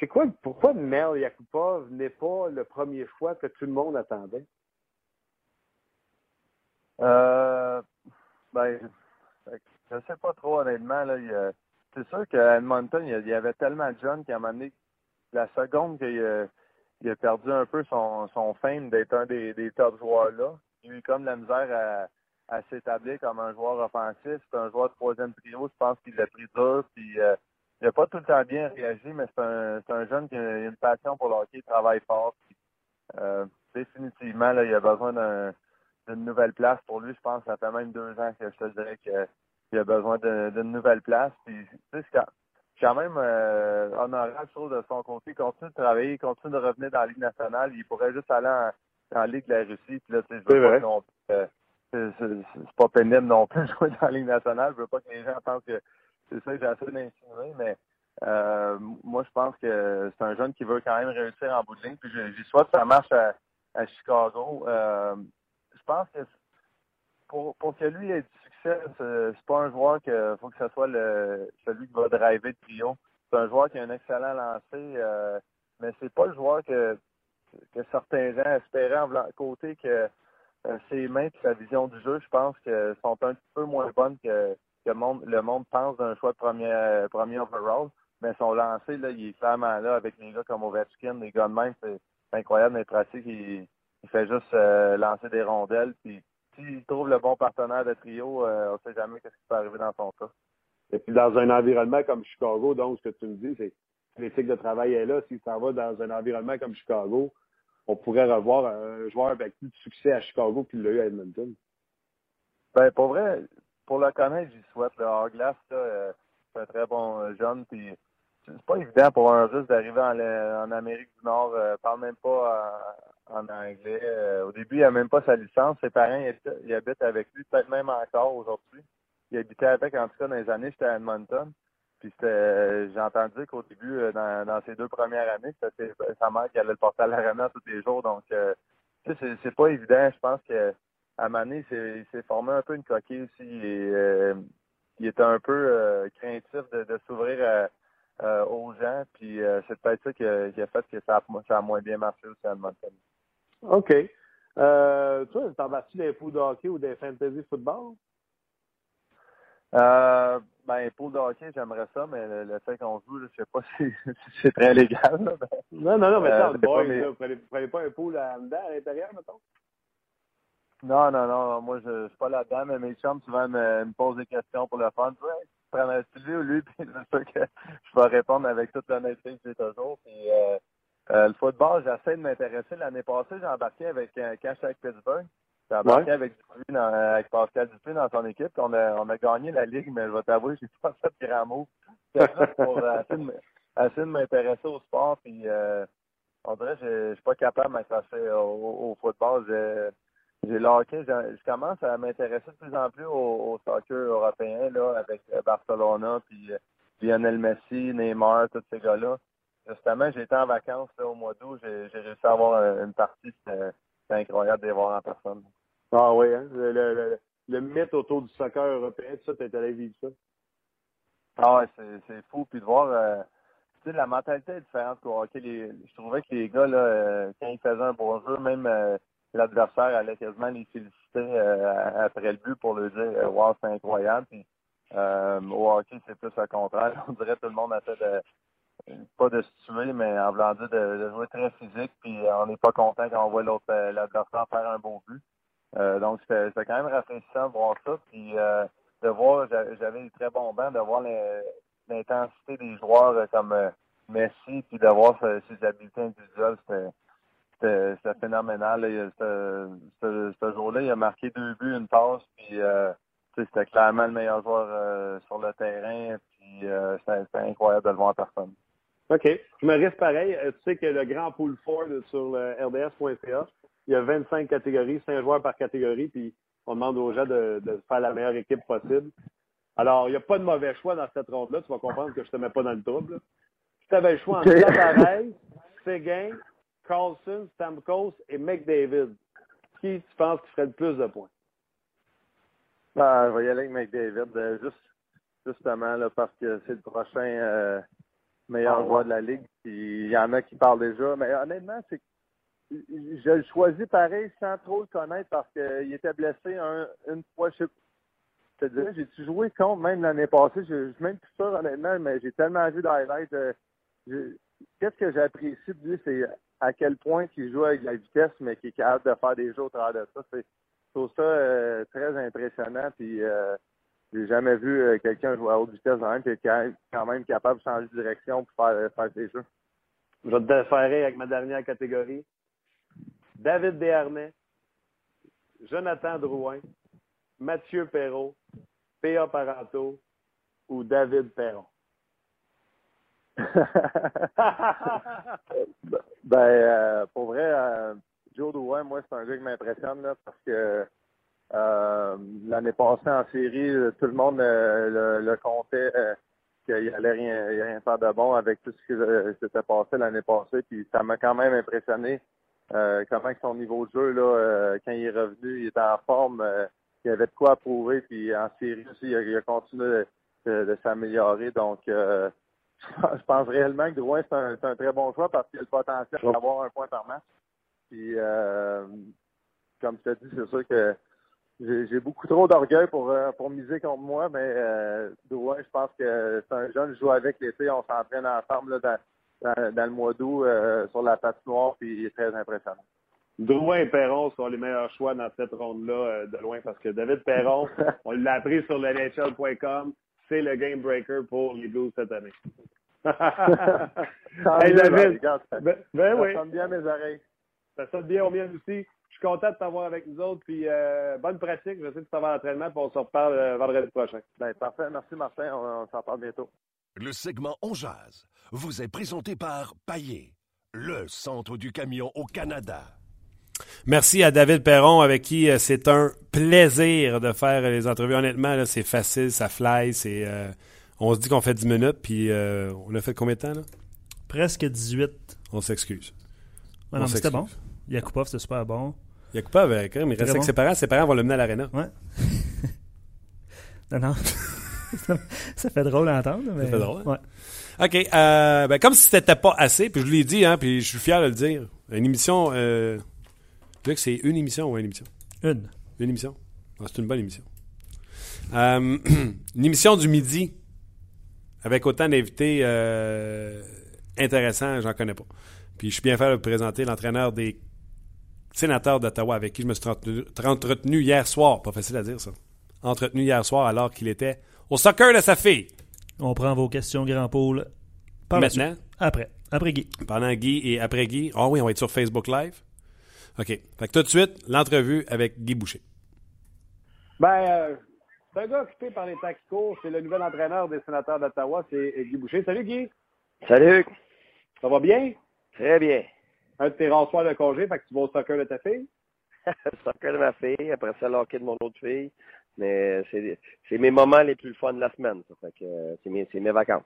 C'est quoi, pourquoi Mel Yakupov n'est pas le premier choix que tout le monde attendait? Euh, ben, je sais pas trop, honnêtement. Là, c'est sûr qu'à Edmonton, il y avait tellement de jeunes qui, a amené la seconde qu'il a, perdu un peu son, fame d'être un des, des top joueurs là, il a eu comme la misère à s'établir comme un joueur offensif. C'est un joueur de troisième trio. Je pense qu'il l'a pris dur. Puis, euh, il n'a pas tout le temps bien réagi, mais c'est un, jeune qui a une passion pour le hockey. Il travaille fort. euh, définitivement, là, il a besoin d'un, d'une nouvelle place pour lui. Je pense que ça fait même deux ans que je te dirais qu'il a besoin d'une nouvelle place. Puis, c'est quand même euh, honorable, chose de son côté. Il continue de travailler, il continue de revenir dans la Ligue nationale. Il pourrait juste aller en, en Ligue de la Russie. Puis là, tu sais, je veux pas non euh, c'est pas pénible non plus de jouer dans la Ligue nationale. Je veux pas que les gens pensent que c'est ça que j'essaie d'insinuer, mais euh, moi, je pense que c'est un jeune qui veut quand même réussir en bout de ligne. Puis j'y souhaite que ça marche à, Chicago. Euh, je pense que pour, pour que lui ait du succès, c'est pas un joueur que faut que ce soit le celui qui va driver le trio. C'est un joueur qui a un excellent lancé. Euh, mais c'est pas le joueur que, que certains gens espéraient en côté que ses mains et sa vision du jeu, je pense que sont un petit peu moins bonnes que, monde, le monde pense d'un choix de premier, euh, premier overall. Mais son lancé, là, il est clairement là avec les gars comme Ovechkin, les gars de même, c'est incroyable d'être pratique. Il, il fait juste euh, lancer des rondelles. Puis s'il trouve le bon partenaire de trio, on ne sait jamais ce qui peut arriver dans son cas. Et puis dans un environnement comme Chicago, donc ce que tu me dis, c'est que l'éthique de travail est là. S'il s'en va dans un environnement comme Chicago, on pourrait revoir un joueur avec plus de succès à Chicago qu'il l'a eu à Edmonton. Ben, pour vrai, pour le connaître, j'y souhaite. Le hors glace, euh, c'est un très bon euh, jeune. Puis c'est pas évident pour un Russe d'arriver en, Amérique du Nord. Euh, parle même pas en, anglais. Euh, au début, il n'a même pas sa licence. Ses parents, ils habitent avec lui, peut-être même encore aujourd'hui. Il habitait avec, en tout cas, dans les années, j'étais à Edmonton. Puis j'ai entendu qu'au début, euh, dans, ses deux premières années, c'était sa mère qui allait le porter à l'arena tous les jours. Donc, euh, c'est, pas évident. Je pense que à Mané, il s'est formé un peu une coquille aussi. Et, euh, il était un peu euh, craintif de, s'ouvrir aux gens. Puis c'est peut-être ça qui a, fait que ça a, moins bien marché aussi à Edmonton. OK. Euh, toi, t'en vas-tu des poules de hockey ou des fantasy football? Euh, ben, pour de hockey, j'aimerais ça, mais le, fait qu'on joue, je sais pas [LAUGHS] si, c'est très légal. Là, non, non, non, mais ça, euh, boy, mes... vous prenez, prenez pas un pool à, à l'intérieur, mettons? Non, non, non, moi, je, je suis pas là-dedans, mais mes chums souvent me, me posent des questions pour le fun. Ouais, prends-tu lui ou [LAUGHS] lui? Puis c'est sûr que je vais répondre avec toute l'honnêteté que j'ai toujours. Puis, euh, euh, le football, j'essaie de m'intéresser. L'année passée, j'ai embarqué avec un cash avec Pittsburgh. J'ai embarqué avec, dans, avec Pascal Dupuis dans son équipe. On a, on a gagné la ligue, mais je vais t'avouer, j'ai [LAUGHS] pas fait de grand mot. pour euh, essayer de m'intéresser au sport. Puis, euh, on dirait que je suis pas capable de m'accrocher au, au, football. J'ai le hockey, je commence à m'intéresser de plus en plus au, au, soccer européen, là, avec Barcelona, puis Lionel Messi, Neymar, tous ces gars-là. Justement, j'étais en vacances là, au mois d'août, j'ai réussi à avoir une partie, c'était incroyable de les voir en personne. Ah oui, hein? Le, le, le, mythe autour du soccer européen, tout ça, t'es allé vivre ça. Ah ouais, c'est fou. Puis de voir, euh, tu sais, la mentalité est différente. Les, je trouvais que les gars, là, euh, quand ils faisaient un bon jeu, même euh, l'adversaire allait quasiment les féliciter après le but pour leur dire Wow, c'est incroyable. Puis, au hockey, c'est plus le contraire. [LAUGHS] On dirait que tout le monde a fait de pas de se tuer, mais en voulant dire de, de, jouer très physique, puis on n'est pas content quand on voit l'autre l'adversaire faire un beau but. Euh, donc, c'était quand même rafraîchissant de voir ça. Puis, euh, de voir, j'avais des très bons bancs, de voir l'intensité des joueurs euh, comme Messi, puis de voir ses habiletés individuelles, c'était phénoménal. Ce, jour-là, il a marqué deux buts, une passe, puis c'était clairement le meilleur joueur sur le terrain, puis c'était incroyable de le voir en personne. OK. Je me reste pareil. Tu sais que le grand pool Ford sur le rds.ca, il y a 25 catégories, 5 joueurs par catégorie, puis on demande aux gens de, faire la meilleure équipe possible. Alors, il n'y a pas de mauvais choix dans cette ronde-là. Tu vas comprendre que je ne te mets pas dans le trouble. Si tu avais le choix entre Tavares, Seguin, Carlson, Stamkos et McDavid, qui tu penses qui ferait le plus de points? Ben, je vais y aller avec McDavid, euh, juste, justement là, parce que c'est le prochain euh, meilleur ah, joueur de la Ligue. Il y en a qui parlent déjà. Mais honnêtement, c'est je le choisis pareil sans trop le connaître parce qu'il était blessé une fois. Je j'ai-tu joué contre même l'année passée? Je, ne suis même plus sûr honnêtement, mais j'ai tellement vu d'highlights. Euh, qu'est-ce que j'apprécie de lui, c'est à quel point il joue avec la vitesse, mais qu'il est capable de faire des jeux au travers de ça. Je trouve ça euh, très impressionnant. Puis euh, j'ai jamais vu quelqu'un jouer à haute vitesse dans même, qui est quand même capable de changer de direction pour faire, faire ses jeux. Je vais te déférer avec ma dernière catégorie. David Desharnais, Jonathan Drouin, Mathieu Perrault, P.A. Paranto ou David Perron? [LAUGHS] ben, euh, pour vrai, euh, Joe Drouin, moi, c'est un gars qui m'impressionne là, parce que euh, l'année passée en série, tout le monde le, le, comptait qu'il allait rien, rien faire de bon avec tout ce qui s'était passé l'année passée. Puis ça m'a quand même impressionné euh, comment son niveau de jeu, là, euh, quand il est revenu, il était en forme, euh, il avait de quoi prouver, puis en série aussi, il a, continué de, s'améliorer. Donc, [LAUGHS] je pense réellement que Drouin, c'est un, un, très bon choix parce qu'il a le potentiel d'avoir un point par match. Puis, euh, comme tu as dit, c'est sûr que j'ai beaucoup trop d'orgueil pour, euh, pour miser contre moi, mais euh, Drouin, je pense que c'est un jeune, je joue avec l'été, on s'entraîne ensemble là, dans, dans, le mois d'août euh, sur la patinoire, puis il est très impressionnant. Drouin et Perron sont les meilleurs choix dans cette ronde-là de loin parce que David Perron, [LAUGHS] on l'a appris sur le NHL.com, c'est le game breaker pour les Blues cette année. [LAUGHS] hey David, ben, ben oui. Ça sonne bien mes oreilles. Ça sonne bien au mien aussi. Je suis content de t'avoir avec nous autres. Puis euh, bonne pratique. Je sais que tu vas à l'entraînement. Puis on se reparle euh, vendredi prochain. Ben, parfait. Merci Martin. On, on s'en parle bientôt. Le segment On Jazz vous est présenté par Paillé, le centre du camion au Canada. Merci à David Perron, avec qui euh, c'est un plaisir de faire les entrevues. Honnêtement, c'est facile, ça fly. C'est, euh, on se dit qu'on fait 10 minutes, puis euh, on a fait combien de temps? Là? Presque 18. On s'excuse. Ouais, non, c'était bon. Yakupov, c'était super bon. Yakupov, quand même, il reste avec ses parents. Ses parents vont le mener à l'aréna. Ouais. [LAUGHS] non, non. [LAUGHS] ça fait drôle à entendre. Mais... Ça fait drôle. Ouais. OK. Euh, ben, comme si c'était pas assez, puis je l'ai dit, hein, puis je suis fier de le dire. Une émission. Euh, tu veux que c'est une émission ou une émission? Une. Une émission? Ah, c'est une bonne émission. Euh, [CLEARS THROAT] une émission du midi avec autant d'invités euh, intéressants, j'en connais pas. Puis je suis bien fier de présenter l'entraîneur des sénateurs d'Ottawa avec qui je me suis entretenu hier soir. Pas facile à dire ça. Entretenu hier soir alors qu'il était au soccer de sa fille. On prend vos questions, Grand Pôle. Maintenant? Après. Après Guy. Pendant Guy et après Guy. Ah oui, on va être sur Facebook Live. OK. Fait que tout de suite, l'entrevue avec Guy Boucher. Ben, euh, c'est un gars occupé par les courent. C'est le nouvel entraîneur des sénateurs d'Ottawa. C'est Guy Boucher. Salut, Guy. Salut. Ça va bien? Très bien. Un de tes rares soirs de congé, fait que tu vas au soccer de ta fille? [LAUGHS] soccer de ma fille, après ça, l'hockey de mon autre fille. Mais c'est mes moments les plus fun de la semaine. Ça fait que euh, c'est mes, mes, vacances.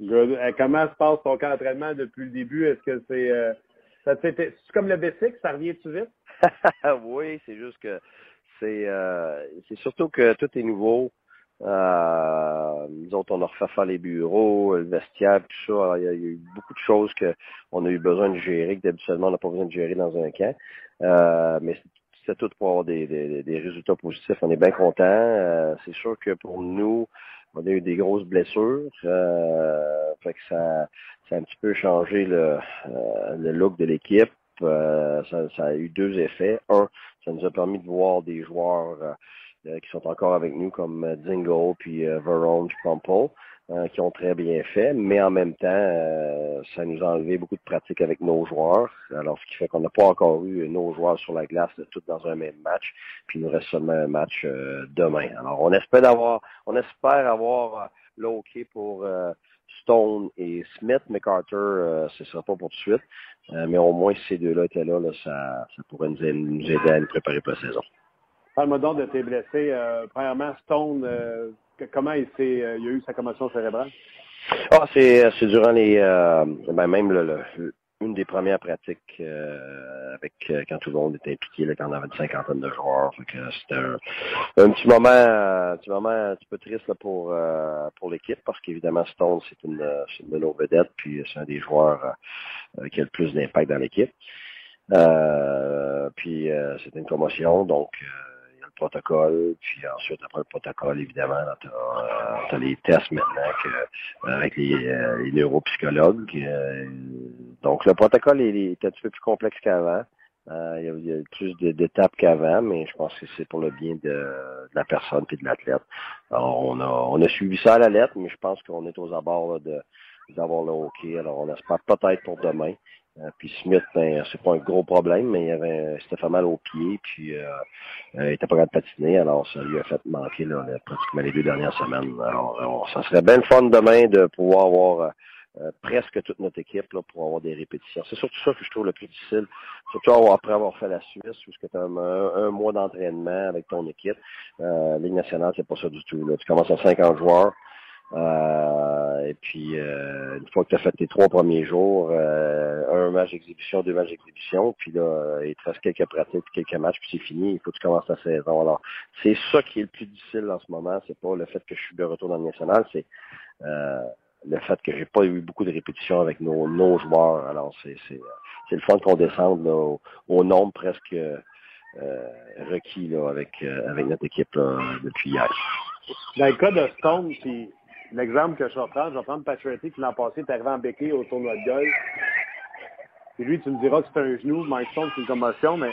Good. Comment se passe ton camp d'entraînement depuis le début? Est-ce que c'est euh, c'est comme le B6, ça revient-tu vite? [LAUGHS] oui, c'est juste que c'est euh, c'est surtout que tout est nouveau. Euh, nous autres, on a refait faire les bureaux, le vestiaire, tout ça. il, y a, eu beaucoup de choses qu'on a eu besoin de gérer, que d'habituellement on n'a pas besoin de gérer dans un camp. Euh, mais c'est tout pour avoir des, résultats positifs. On est bien content. Euh, c'est sûr que pour nous, on a eu des grosses blessures. Euh, fait que ça, ça a un petit peu changé le, euh, look de l'équipe. Ça, a eu deux effets. Un, ça nous a permis de voir des joueurs qui sont encore avec nous comme Dingle, puis Verone, puis. Euh, qui ont très bien fait, mais en même temps, euh, ça nous a enlevé beaucoup de pratique avec nos joueurs. Alors, ce qui fait qu'on n'a pas encore eu nos joueurs sur la glace tout dans un même match. Puis il nous reste seulement un match euh, demain. Alors, on espère avoir, on espère avoir pour Stone et Smith. McArthur, ce ne sera pas pour tout de suite. mais au moins, si ces deux-là étaient là, ça, pourrait nous, nous, aider à nous préparer pour la saison. Parle-moi donc de tes blessés. premièrement, Stone comment il, euh, il a eu sa commotion cérébrale? Ah, c'est, c'est durant les euh, ben même le, le, une des premières pratiques euh, avec quand tout le monde était impliqué, là, quand on avait une cinquantaine de joueurs. c'était un, un, petit moment un petit moment un petit peu triste là, pour pour l'équipe parce qu'évidemment Stone c'est une, c'est une de nos vedettes, puis c'est un des joueurs qui a le plus d'impact dans l'équipe. puis c'était une commotion, donc protocole, puis ensuite, après le protocole, évidemment, tu as, as, les tests maintenant que, euh, avec les, euh, les neuropsychologues. Euh, donc, le protocole est, est, un petit peu plus complexe qu'avant. Euh, il, y a, plus d'étapes qu'avant, mais je pense que c'est pour le bien de, de la personne et de l'athlète. Alors, on a, on a suivi ça à la lettre, mais je pense qu'on est aux abords de d'avoir le hockey. Alors, on espère peut-être pour demain. Euh, puis Smith, ben, c'est pas un gros problème, mais il avait c'était fait mal au pied, puis euh, euh, il était pas capable de patiner, alors ça lui a fait manquer là, pratiquement les deux dernières semaines. Alors, ça serait bien le fun demain de pouvoir avoir presque toute notre équipe là, pour avoir des répétitions. C'est surtout ça que je trouve le plus difficile, surtout après avoir fait la Suisse, où tu as un, un, mois d'entraînement avec ton équipe. Euh, Ligue nationale, c'est pas ça du tout. Là. Tu commences à 50 joueurs. Euh, et puis, euh, une fois que tu as fait tes trois premiers jours, euh, un match d'exhibition, deux matchs d'exhibition, puis là, il te reste quelques pratiques, quelques matchs, puis c'est fini, il faut que tu commences la saison. Alors, c'est ça qui est le plus difficile en ce moment, c'est pas le fait que je suis de retour dans le national, c'est le fait que j'ai pas eu beaucoup de répétitions avec nos, nos joueurs. Alors, c'est, c'est, le fun qu'on descende là, au, nombre presque euh, requis là, avec, euh, avec notre équipe là, depuis hier. Dans le cas de Stone, puis l'exemple que je vais prendre, je vais prendre Patrick qui l'an passé est arrivé en béquille au tournoi de golf. Et lui, tu me diras que c'est un genou, Mike Stone, c'est une commotion, mais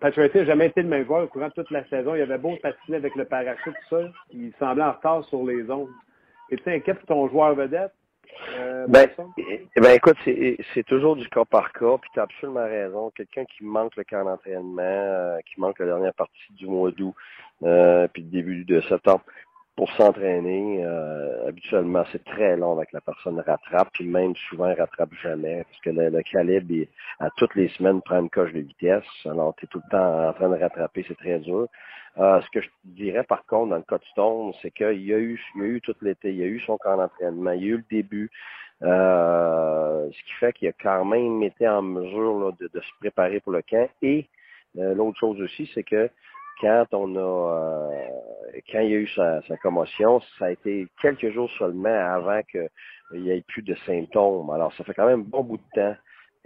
Patrick n'a jamais été le même joueur au courant de toute la saison. Il avait beau patiner avec le parachute, tout ça. Il semblait en retard sur les ondes. Et tu inquiète pour ton joueur vedette? Euh, ben, eh ben, écoute, c'est toujours du cas par cas, puis tu as absolument raison. Quelqu'un qui manque le camp d'entraînement, euh, qui manque la dernière partie du mois d'août, euh, puis le début de septembre, pour s'entraîner, euh, habituellement, c'est très long avec la personne rattrape, puis même souvent rattrape jamais, parce que le, calibre, il, à toutes les semaines, prend une coche de vitesse. Alors, tu es tout le temps en train de rattraper, c'est très dur. Euh, ce que je dirais par contre dans le cas de Stone, c'est qu'il y a eu, il y a eu tout l'été, il y a eu son camp d'entraînement, il y a eu le début, euh, ce qui fait qu'il a quand même été en mesure là, de, de, se préparer pour le camp. Et euh, l'autre chose aussi, c'est que quand on a euh, quand il y a eu sa, sa, commotion, ça a été quelques jours seulement avant qu'il n'y ait plus de symptômes. Alors, ça fait quand même un bon bout de temps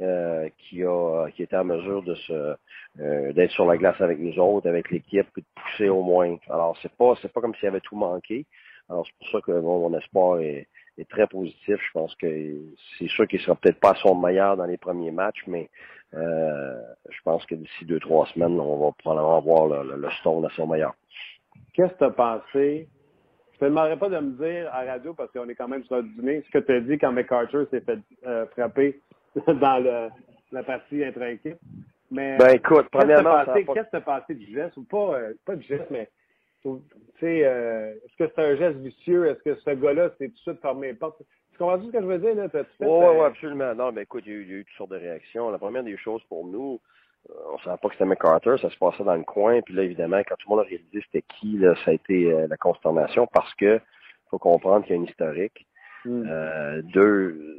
euh, a qui était en mesure de se euh, d'être sur la glace avec nous autres, avec l'équipe, et de pousser au moins. Alors, c'est pas c'est pas comme s'il avait tout manqué. Alors, c'est pour ça que bon, mon espoir est, est très positif. Je pense que c'est sûr qu'il sera peut-être pas son meilleur dans les premiers matchs, mais euh, je pense que d'ici deux, trois semaines, on va probablement voir le, le, le Stone à son meilleur. Qu'est-ce que tu as pensé? Je te demanderais pas de me dire à radio, parce qu'on est quand même sur le dîner, ce que tu as dit quand McArthur s'est fait euh, frapper [LAUGHS] dans le, la partie intra-équipe. Mais, ben écoute, premièrement, qu'est-ce que tu as pensé du geste, ou pas, euh, pas du geste, mais tu sais, est-ce que c'est un geste vicieux? Est-ce que ce gars-là s'est tout de suite fermé les portes? Tu comprends ce que je veux dire, là? Oui, oui, absolument. Non, mais écoute, il y, a eu, il y, a eu, toutes sortes de réactions. La première des choses pour nous, euh, on ne savait pas que c'était McCarter, ça se passait dans le coin. Puis là, évidemment, quand tout le monde a réalisé c'était qui, là, ça a été euh, la consternation parce que faut comprendre qu'il y a une historique. Mm. Euh, deux,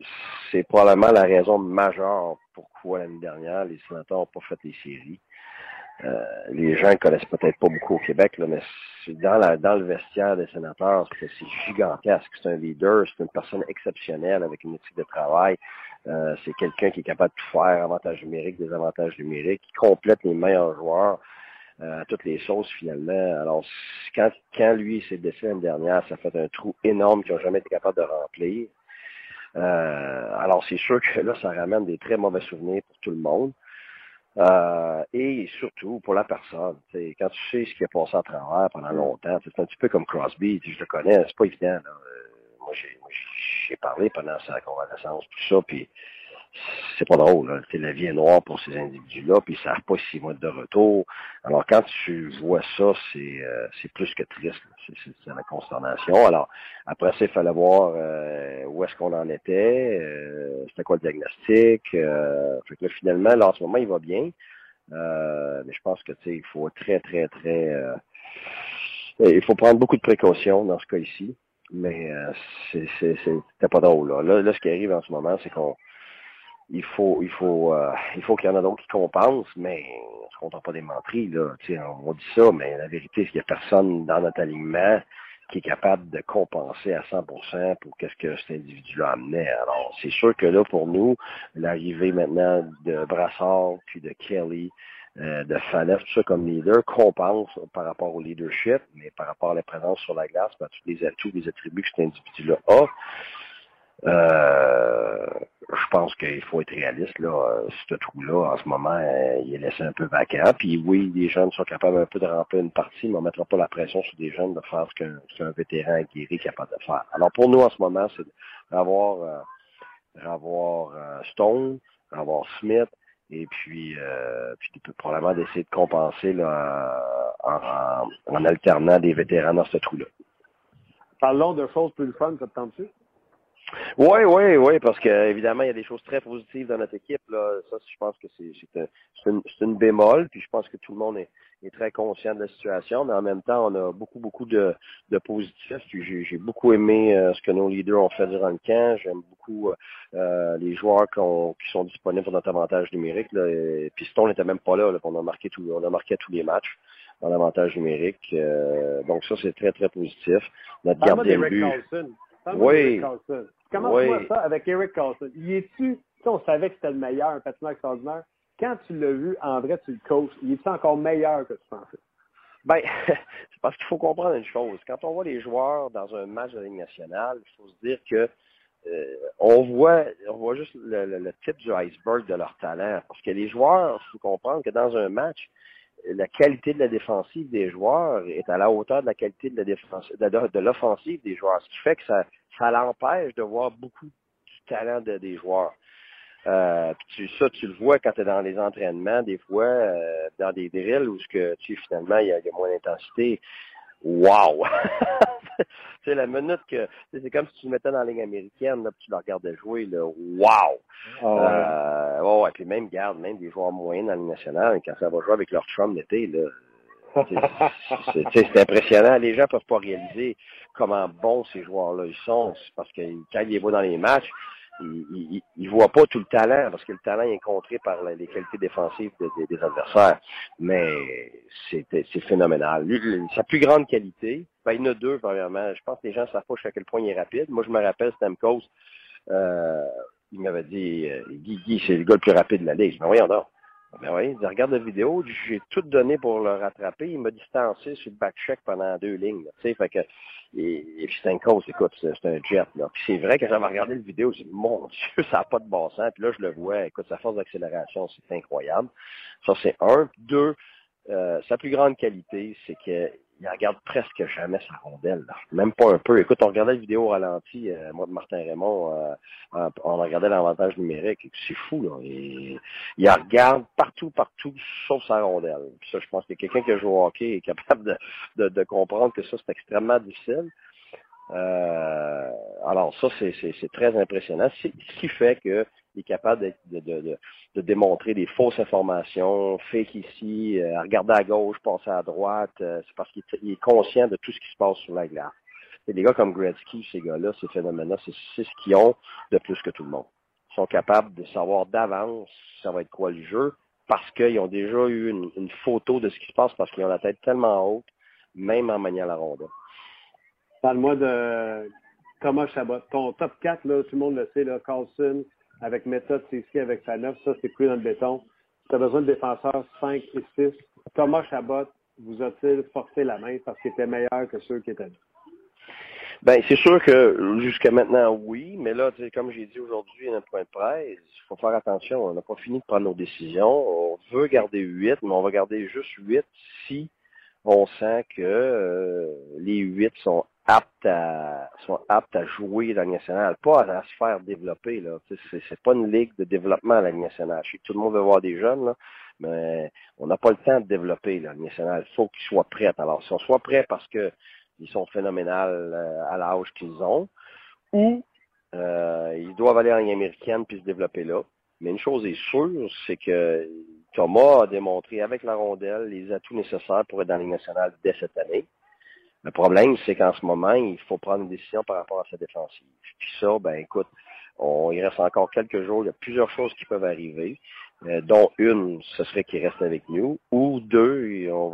c'est probablement la raison majeure pourquoi l'année dernière, les sénateurs n'ont pas fait les séries. Euh, les gens connaissent peut-être pas beaucoup au Québec, là, mais dans, la, dans le vestiaire des sénateurs, c'est gigantesque. C'est un leader, c'est une personne exceptionnelle avec une éthique de travail. Euh, c'est quelqu'un qui est capable de tout faire, avantages numériques, des avantages numériques, qui complète les meilleurs joueurs euh, à toutes les sauces finalement. Alors, quand, quand lui s'est décédé l'année dernière, ça fait un trou énorme qu'ils n'ont jamais été capables de remplir. Euh, alors, c'est sûr que là, ça ramène des très mauvais souvenirs pour tout le monde. Euh, et surtout pour la personne. Quand tu sais ce qui a passé à travers pendant longtemps, c'est un petit peu comme Crosby, je le connais, c'est pas évident. Là. Euh, moi, j'ai parlé pendant sa convalescence, tout ça, puis c'est pas drôle. La vie est noire pour ces individus-là, puis ils savent pas s'ils vont être de retour. Alors, quand tu vois ça, c'est euh, c'est plus que triste. C'est la consternation. Alors, après ça, il fallait voir euh, où est-ce qu'on en était, euh, c'était quoi le diagnostic. Euh, fait que là, finalement, là, en ce moment, il va bien. Euh, mais je pense que tu sais, il faut très, très, très euh, il faut prendre beaucoup de précautions dans ce cas ici. Mais euh, c'était pas drôle. Là. Là, là, ce qui arrive en ce moment, c'est qu'on il faut, il faut, euh, il faut qu'il y en a d'autres qui compensent, mais on se contente pas des menteries, là. on, on dit ça, mais la vérité, c'est qu'il y a personne dans notre alignement qui est capable de compenser à 100% pour qu'est-ce que cet individu-là amenait. Alors, c'est sûr que là, pour nous, l'arrivée maintenant de Brassard, puis de Kelly, euh, de Fallès, tout ça comme leader, compense par rapport au leadership, mais par rapport à la présence sur la glace, ben, tous les atouts, les attributs que cet individu-là a. Euh, je pense qu'il faut être réaliste. Là, euh, ce trou-là, en ce moment, euh, il est laissé un peu vacant. Puis oui, les jeunes sont capables un peu de remplir une partie, mais on ne mettra pas la pression sur des jeunes de faire ce qu'un vétéran aguerri est capable de faire. Alors pour nous, en ce moment, c'est d'avoir euh, Stone, avoir Smith, et puis, euh, puis probablement d'essayer de compenser là, en, en, alternant des vétérans dans ce trou-là. Parlons de choses plus fun, ça te tente-tu? Oui, oui, oui, parce que évidemment, il y a des choses très positives dans notre équipe. Là. Ça, je pense que c'est une, une bémol, puis je pense que tout le monde est, est, très conscient de la situation, mais en même temps, on a beaucoup, beaucoup de, de positifs. J'ai beaucoup aimé euh, ce que nos leaders ont fait durant le camp. J'aime beaucoup euh, les joueurs qui sont disponibles pour notre avantage numérique. Là. Piston n'était même pas là, là on a marqué tout, on a marqué tous les matchs dans l'avantage numérique. Euh, donc ça, c'est très, très positif. Notre gardien de but. Oui. Comment tu vois ça avec Eric Carlson? Y es-tu, on savait que c'était le meilleur, un patineur extraordinaire. Quand tu l'as vu, en vrai, tu le coaches, il est encore meilleur que tu pensais? Ben, [LAUGHS] c'est parce qu'il faut comprendre une chose. Quand on voit les joueurs dans un match de la Ligue nationale, il faut se dire que euh, on voit on voit juste le, le, type du iceberg de leur talent. Parce que les joueurs, il faut comprendre que dans un match, la qualité de la défensive des joueurs est à la hauteur de la qualité de la défense, de, l'offensive des joueurs, ce qui fait que ça, ça l'empêche de voir beaucoup du talent des joueurs. Euh, tu, ça, tu le vois quand tu es dans les entraînements, des fois, euh, dans des drills où ce que tu finalement, il y, a, moins d'intensité. Wow! [LAUGHS] c'est la minute que c'est comme si tu le mettais dans la ligne américaine, là, puis tu le regardais jouer, là. Wow! Ouais. Euh, ouais, puis même, garde, même des joueurs moyens dans la ligne nationale, quand ça va jouer avec leur Trump d'été, là. C'est impressionnant. Les gens peuvent pas réaliser comment bons ces joueurs-là ils sont. Parce que quand ils les voient dans les matchs, il, il, voit pas tout le talent parce que le talent est contré par les qualités défensives des adversaires. Mais c'est phénoménal. sa plus grande qualité, ben, il y en a deux, premièrement. Je pense que les gens savent à quel point il est rapide. Moi, je me rappelle Stamkos, euh, il m'avait dit, euh, Guy, Guy c'est le gars le plus rapide de la ligue. Je me voyons donc. Ben oui, il regarde la vidéo, j'ai tout donné pour le rattraper. Il m'a distancé sur le back-check pendant deux lignes. Tu sais, fait que et, et puis c'est un cause, écoute, c'est un jet. Là. Puis c'est vrai que j'avais regardé la vidéo, j'ai dit, mon [LAUGHS] Dieu, ça n'a pas de bon sens. Puis là, je le vois, écoute, sa force d'accélération, c'est incroyable. Ça, c'est un. Deux, euh, sa plus grande qualité, c'est que il regarde presque jamais sa rondelle. Même pas un peu. Écoute, on regardait la vidéo au ralenti, euh, moi de Martin Raymond, euh, on regardait l'avantage numérique. C'est fou, là. Il regarde partout, partout, sauf sa rondelle. Ça, je pense que quelqu'un qui a joué au hockey est capable de, de, de comprendre que ça, c'est extrêmement difficile. Euh, alors ça, c'est très impressionnant. Ce qui fait qu'il est capable de, démontrer des fausses informations, fake ici, euh, regarder à gauche, passer à droite. Euh, c'est parce qu'il est conscient de tout ce qui se passe sur la glace. Et des gars comme Gretzky, ces gars-là, ces phénomènes-là, c'est ce qu'ils ont de plus que tout le monde. Ils sont capables de savoir d'avance ça va être quoi le jeu parce qu'ils ont déjà eu une, photo de ce qui se passe parce qu'ils ont la tête tellement haute, même en maniant la rondelle. Parle-moi de Thomas Chabot. Ton top 4, là, tout le monde le sait, Carlson, avec méthode ici avec sa neuf, ça, c'est plus dans le béton. Tu as besoin de défenseurs 5 et 6. Thomas Chabot vous a-t-il forcé la main parce qu'il était meilleur que ceux qui étaient là? Ben, c'est sûr que jusqu'à maintenant, oui, mais là, comme j'ai dit aujourd'hui, un point de presse, il faut faire attention. On n'a pas fini de prendre nos décisions. On veut garder 8, mais on va garder juste 8 si on sent que euh, les 8 sont aptes à sont aptes à jouer dans la nationale, pas à, se faire développer. Là. C'est, c'est pas une ligue de développement à la nationale. Je sais que tout le monde veut voir des jeunes, là, mais on n'a pas le temps de développer la nationale. Il faut qu'ils soient prêts. Alors, si on soit prêts parce que ils sont phénoménales euh, à l'âge qu'ils ont, ou euh, ils doivent aller en américaine puis se développer là. Mais une chose est sûre, c'est que Thomas a démontré avec la rondelle les atouts nécessaires pour être dans la Ligue nationale dès cette année. Le problème, c'est qu'en ce moment, il faut prendre une décision par rapport à sa défensive. Puis ça, ben écoute, il reste encore quelques jours. Il y a plusieurs choses qui peuvent arriver, euh, dont une, ce serait qu'il reste avec nous, ou deux, on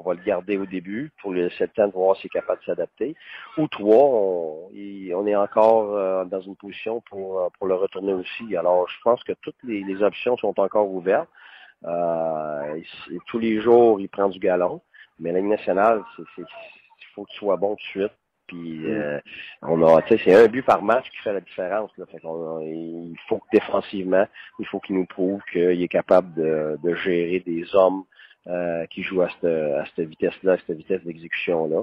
va le, garder au début pour le de voir s'il est capable de s'adapter, ou trois, on, est encore euh, dans une position pour, le retourner aussi. Alors, je pense que toutes les options sont encore ouvertes. Euh, tous les jours, il prend du galon. Mais la nationale, il faut qu'il soit bon tout de suite. Puis mm. euh, on a, c'est un but par match qui fait la différence. Là. Fait il faut que défensivement, il faut qu'il nous prouve qu'il est capable de, de, gérer des hommes euh, qui jouent à cette, à cette vitesse-là, à cette vitesse d'exécution-là.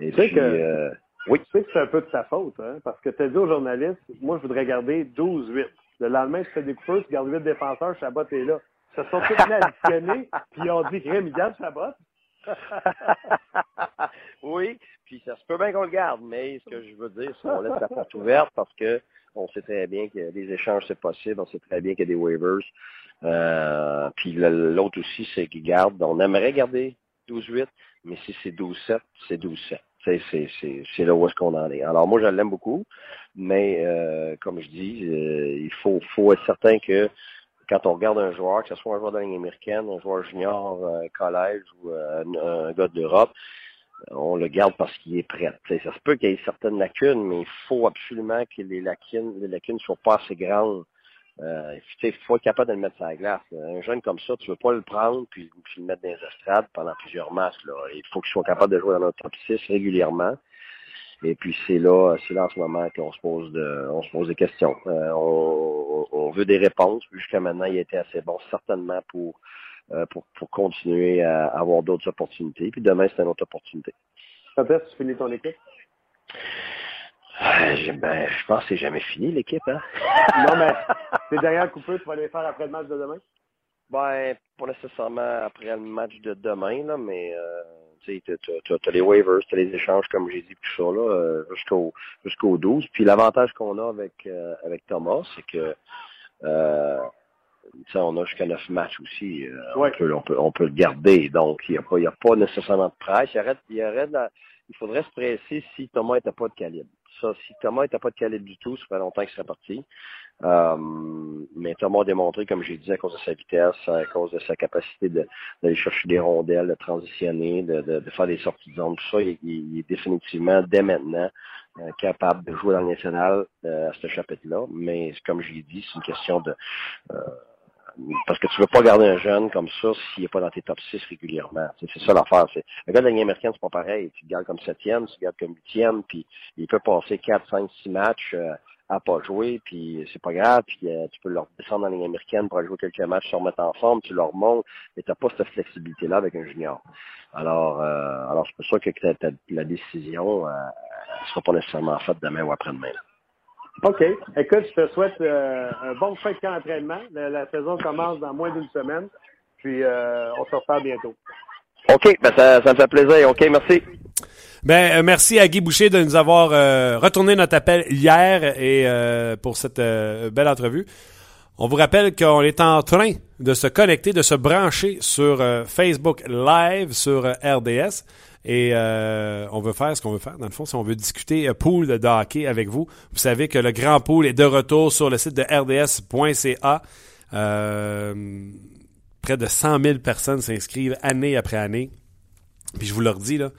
Et puis, que, euh, oui. Tu sais que c'est un peu de ta faute, hein? parce que tu as dit aux journalistes, moi je voudrais garder 12-8. Le lendemain, tu fais des coupeurs, tu gardes 8 défenseurs, Chabot est là. Se sont tous additionnés, puis ils ont dit, Grim, garde Chabot. [LAUGHS] oui, puis ça se peut bien qu'on le garde, mais ce que je veux dire, c'est qu'on laisse la porte ouverte parce que on sait très bien que des échanges, c'est possible, on sait très bien qu'il y a des waivers. Euh, puis l'autre aussi, c'est qu'il garde. On aimerait garder 12-8, mais si c'est 12-7, c'est 12-7. C'est là où est-ce qu'on en est. Alors moi, je l'aime beaucoup, mais euh, comme je dis, euh, il faut, faut être certain que quand on regarde un joueur, que ce soit un joueur de américaine, un joueur junior, un euh, collège ou euh, un, gars d'Europe, on le garde parce qu'il est prêt. ça se peut qu'il y ait certaines lacunes, mais il faut absolument que les lacunes, les lacunes soient pas assez grandes. Euh, il faut être capable de le mettre sur la glace. Un jeune comme ça, tu veux pas le prendre puis, le mettre dans les estrades pendant plusieurs matchs. Il faut qu'il soit capable de jouer dans notre top 6 régulièrement. Et puis c'est là, c'est là en ce moment qu'on se pose de, on se pose des questions. Euh, on, on, veut des réponses. Jusqu'à maintenant, il a été assez bon, certainement pour euh, pour, pour continuer à avoir d'autres opportunités. Puis demain, c'est une autre opportunité. Quand est-ce que tu finis ton équipe? Euh, ben, je pense que c'est jamais fini, l'équipe, hein? [LAUGHS] non, mais [LAUGHS] tes dernières coupures, tu vas les faire après le match de demain? Ben, pas nécessairement après le match de demain, là, mais euh, tu as, les waivers, tu as les échanges, comme j'ai dit, tout ça, là, euh, jusqu'au jusqu'au 12. Puis l'avantage qu'on a avec, euh, avec Thomas, c'est que euh, on a jusqu'à neuf matchs aussi. Euh, on, peut, on, peut, on, peut, le garder. Donc, il n'y a, pas, a pas nécessairement de presse. Il, il, il faudrait se presser si Thomas n'était pas de calibre. Si Thomas n'était pas de calibre du tout, ça fait longtemps qu'il serait parti. Euh, mais Thomas a démontré, comme j'ai dit, à cause de sa vitesse, à cause de sa capacité d'aller chercher des rondelles, de transitionner, de, de, de, faire des sorties de zone, tout ça, il, il est définitivement, dès maintenant, euh, capable de jouer dans le national euh, à ce chapitre-là. Mais comme j'ai dit, c'est une question de parce que tu veux pas garder un jeune comme ça s'il n'est pas dans tes top 6 régulièrement. C'est ça l'affaire. Le gars de la Ligue américaine, c'est pas pareil. Tu le gardes comme septième, tu le gardes comme huitième, puis il peut passer 4, 5, 6 matchs euh, à pas jouer, puis c'est pas grave, puis euh, tu peux leur descendre dans la Ligue américaine pour jouer quelques matchs, se remettre en forme, tu leur montes, mais tu n'as pas cette flexibilité-là avec un junior. Alors, euh, alors c'est pour ça que la décision ne sera pas nécessairement faite demain ou après-demain. OK. Écoute, je te souhaite euh, un bon fin de camp d'entraînement. La, saison commence dans moins d'une semaine. Puis, euh, on se reparle bientôt. OK. Ben, ça, ça me fait plaisir. OK, merci. Ben, euh, merci à Guy Boucher de nous avoir retourné notre appel hier et pour cette belle entrevue. On vous rappelle qu'on est en train de se connecter, de se brancher sur Facebook Live, sur RDS. Et euh, on veut faire ce qu'on veut faire. Dans le fond, si on veut discuter euh, pool de hockey avec vous, vous savez que le grand pool est de retour sur le site de rds.ca. Euh, près de 100 000 personnes s'inscrivent année après année. Puis je vous le redis, là,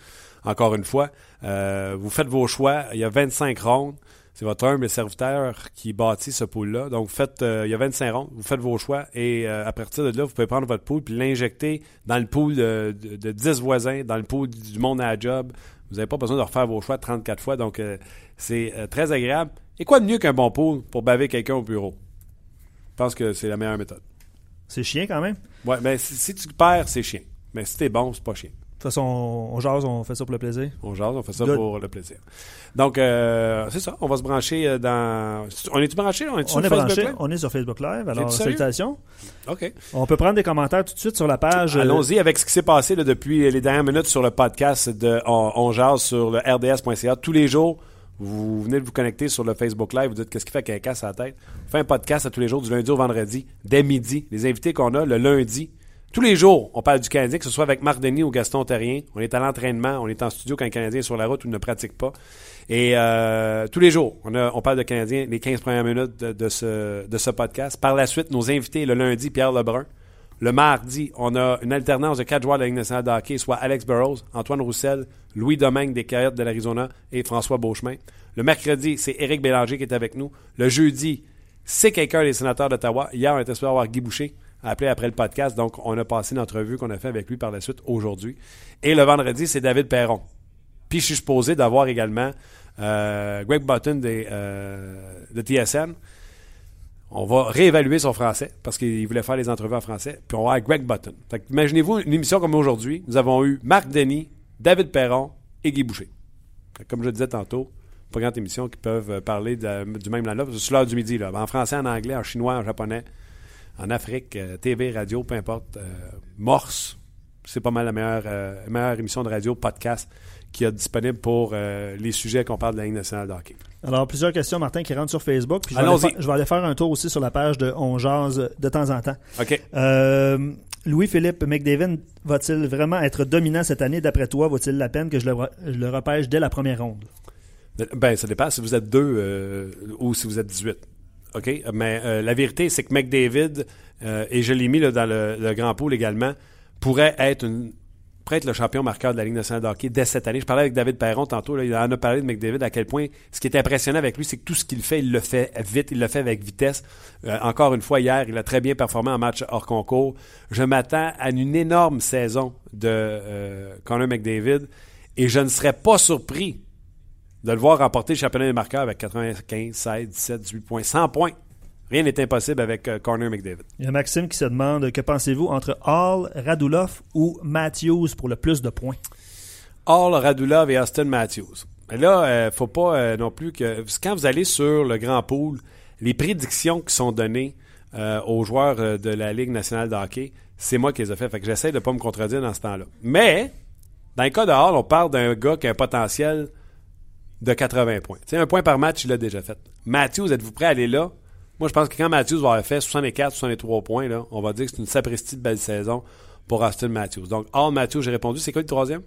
encore une fois, vous faites vos choix. Il y a 25 rondes. C'est votre humble serviteur qui bâtit ce pool-là. Donc, faites, euh, il y a 25 rondes, vous faites vos choix et euh, à partir de là, vous pouvez prendre votre pool puis l'injecter dans le pool de, de, 10 voisins, dans le pool du monde à la job. Vous n'avez pas besoin de refaire vos choix 34 fois. Donc, euh, c'est très agréable. Et quoi de mieux qu'un bon pool pour baver quelqu'un au bureau? Je pense que c'est la meilleure méthode. C'est chien quand même? Ouais, mais si, si tu perds, c'est chien. Mais si t'es bon, c'est pas chien. De toute façon, on, jase, on fait ça pour le plaisir. On jase, on fait ça pour le plaisir. Donc, euh, c'est ça. On va se brancher euh, dans. On est-tu branché? On est, sur branché. On est sur Facebook Live. Alors, salutations. OK. On peut prendre des commentaires tout de suite sur la page. Euh, Allons-y avec ce qui s'est passé depuis les dernières minutes sur le podcast de On, jase sur le rds.ca. Tous les jours, vous venez de vous connecter sur le Facebook Live, vous dites qu'est-ce qui fait qu'un casse à la tête? On fait un podcast à tous les jours, du lundi au vendredi, dès midi. Les invités qu'on a le lundi, tous les jours, on parle du Canadien, que ce soit avec Marc Denis ou Gaston Terrien. On est à l'entraînement, on est en studio quand un Canadien est sur la route ou ne pratique pas. Et euh, tous les jours, on, a, parle de Canadien, les 15 premières minutes de, ce, de ce podcast. Par la suite, nos invités, le lundi, Pierre Lebrun. Le mardi, on a une alternance de quatre joueurs de la Ligue nationale de hockey, soit Alex Burrows, Antoine Roussel, Louis Domingue des Coyotes de l'Arizona et François Beauchemin. Le mercredi, c'est Éric Bélanger qui est avec nous. Le jeudi, c'est quelqu'un des sénateurs d'Ottawa. Hier, on était supposé avoir Guy Boucher appelé après le podcast. Donc, on a passé notre revue qu'on a fait avec lui par la suite aujourd'hui. Et le vendredi, c'est David Perron. Puis, je suis supposé d'avoir également euh, Greg Button euh, de TSN. On va réévaluer son français parce qu'il voulait faire les entrevues en français. Puis, on va avoir Greg Button. imaginez-vous une émission comme aujourd'hui. Nous avons eu Marc Denis, David Perron et Guy Boucher. comme je le disais tantôt, pas grande émission qui peuvent parler du même langue. C'est l'heure du midi. Là. En français, en anglais, en chinois, en japonais en Afrique, euh, TV, radio, peu importe, euh, Morse, c'est pas mal la meilleure, euh, meilleure émission de radio, podcast qui est disponible pour les sujets qu'on parle de la Ligue nationale de hockey. Alors, plusieurs questions, Martin, qui rentrent sur Facebook. je, vais aller, je vais aller faire un tour aussi sur la page de On Jase de temps en temps. OK. Louis-Philippe McDavid va-t-il vraiment être dominant cette année? D'après toi, vaut-il la peine que je le, je le repêche dès la première ronde? Ben, ça dépend si vous êtes deux ou si vous êtes 18. OK? Mais euh, la vérité, c'est que McDavid, euh, et je l'ai mis dans le, grand pool également, pourrait être une pourrait être le champion marqueur de la Ligue nationale de hockey dès cette année. Je parlais avec David Perron tantôt, là, il en a parlé de McDavid à quel point ce qui est impressionnant avec lui, c'est que tout ce qu'il fait, il le fait vite, il le fait avec vitesse. Euh, encore une fois, hier, il a très bien performé en match hors concours. Je m'attends à une énorme saison de Connor McDavid et je ne serais pas surpris de le voir remporter le championnat des marqueurs avec 95, 16, 17, 18 points, 100 points. Rien n'est impossible avec euh, Connor McDavid. Il y a Maxime qui se demande que pensez-vous entre Hall, Radulov ou Matthews pour le plus de points? Hall, Radulov et Austin Matthews. Mais là, euh, faut pas euh, non plus que. Quand vous allez sur le grand pool, les prédictions qui sont données euh, aux joueurs euh, de la Ligue nationale de hockey, c'est moi qui les ai fait. Fait que j'essaie de pas me contredire dans ce temps-là. Mais, dans le cas de Hall, on parle d'un gars qui a un potentiel de 80 points. Tu sais, un point par match, il l'a déjà fait. Matthews, êtes-vous prêt à aller là? Moi, je pense que quand Matthews va avoir fait 64, 63 points, là, on va dire que c'est une sapristi de belle saison pour Austin Matthews. Donc, Hall, Matthews, j'ai répondu. C'est quoi le troisième?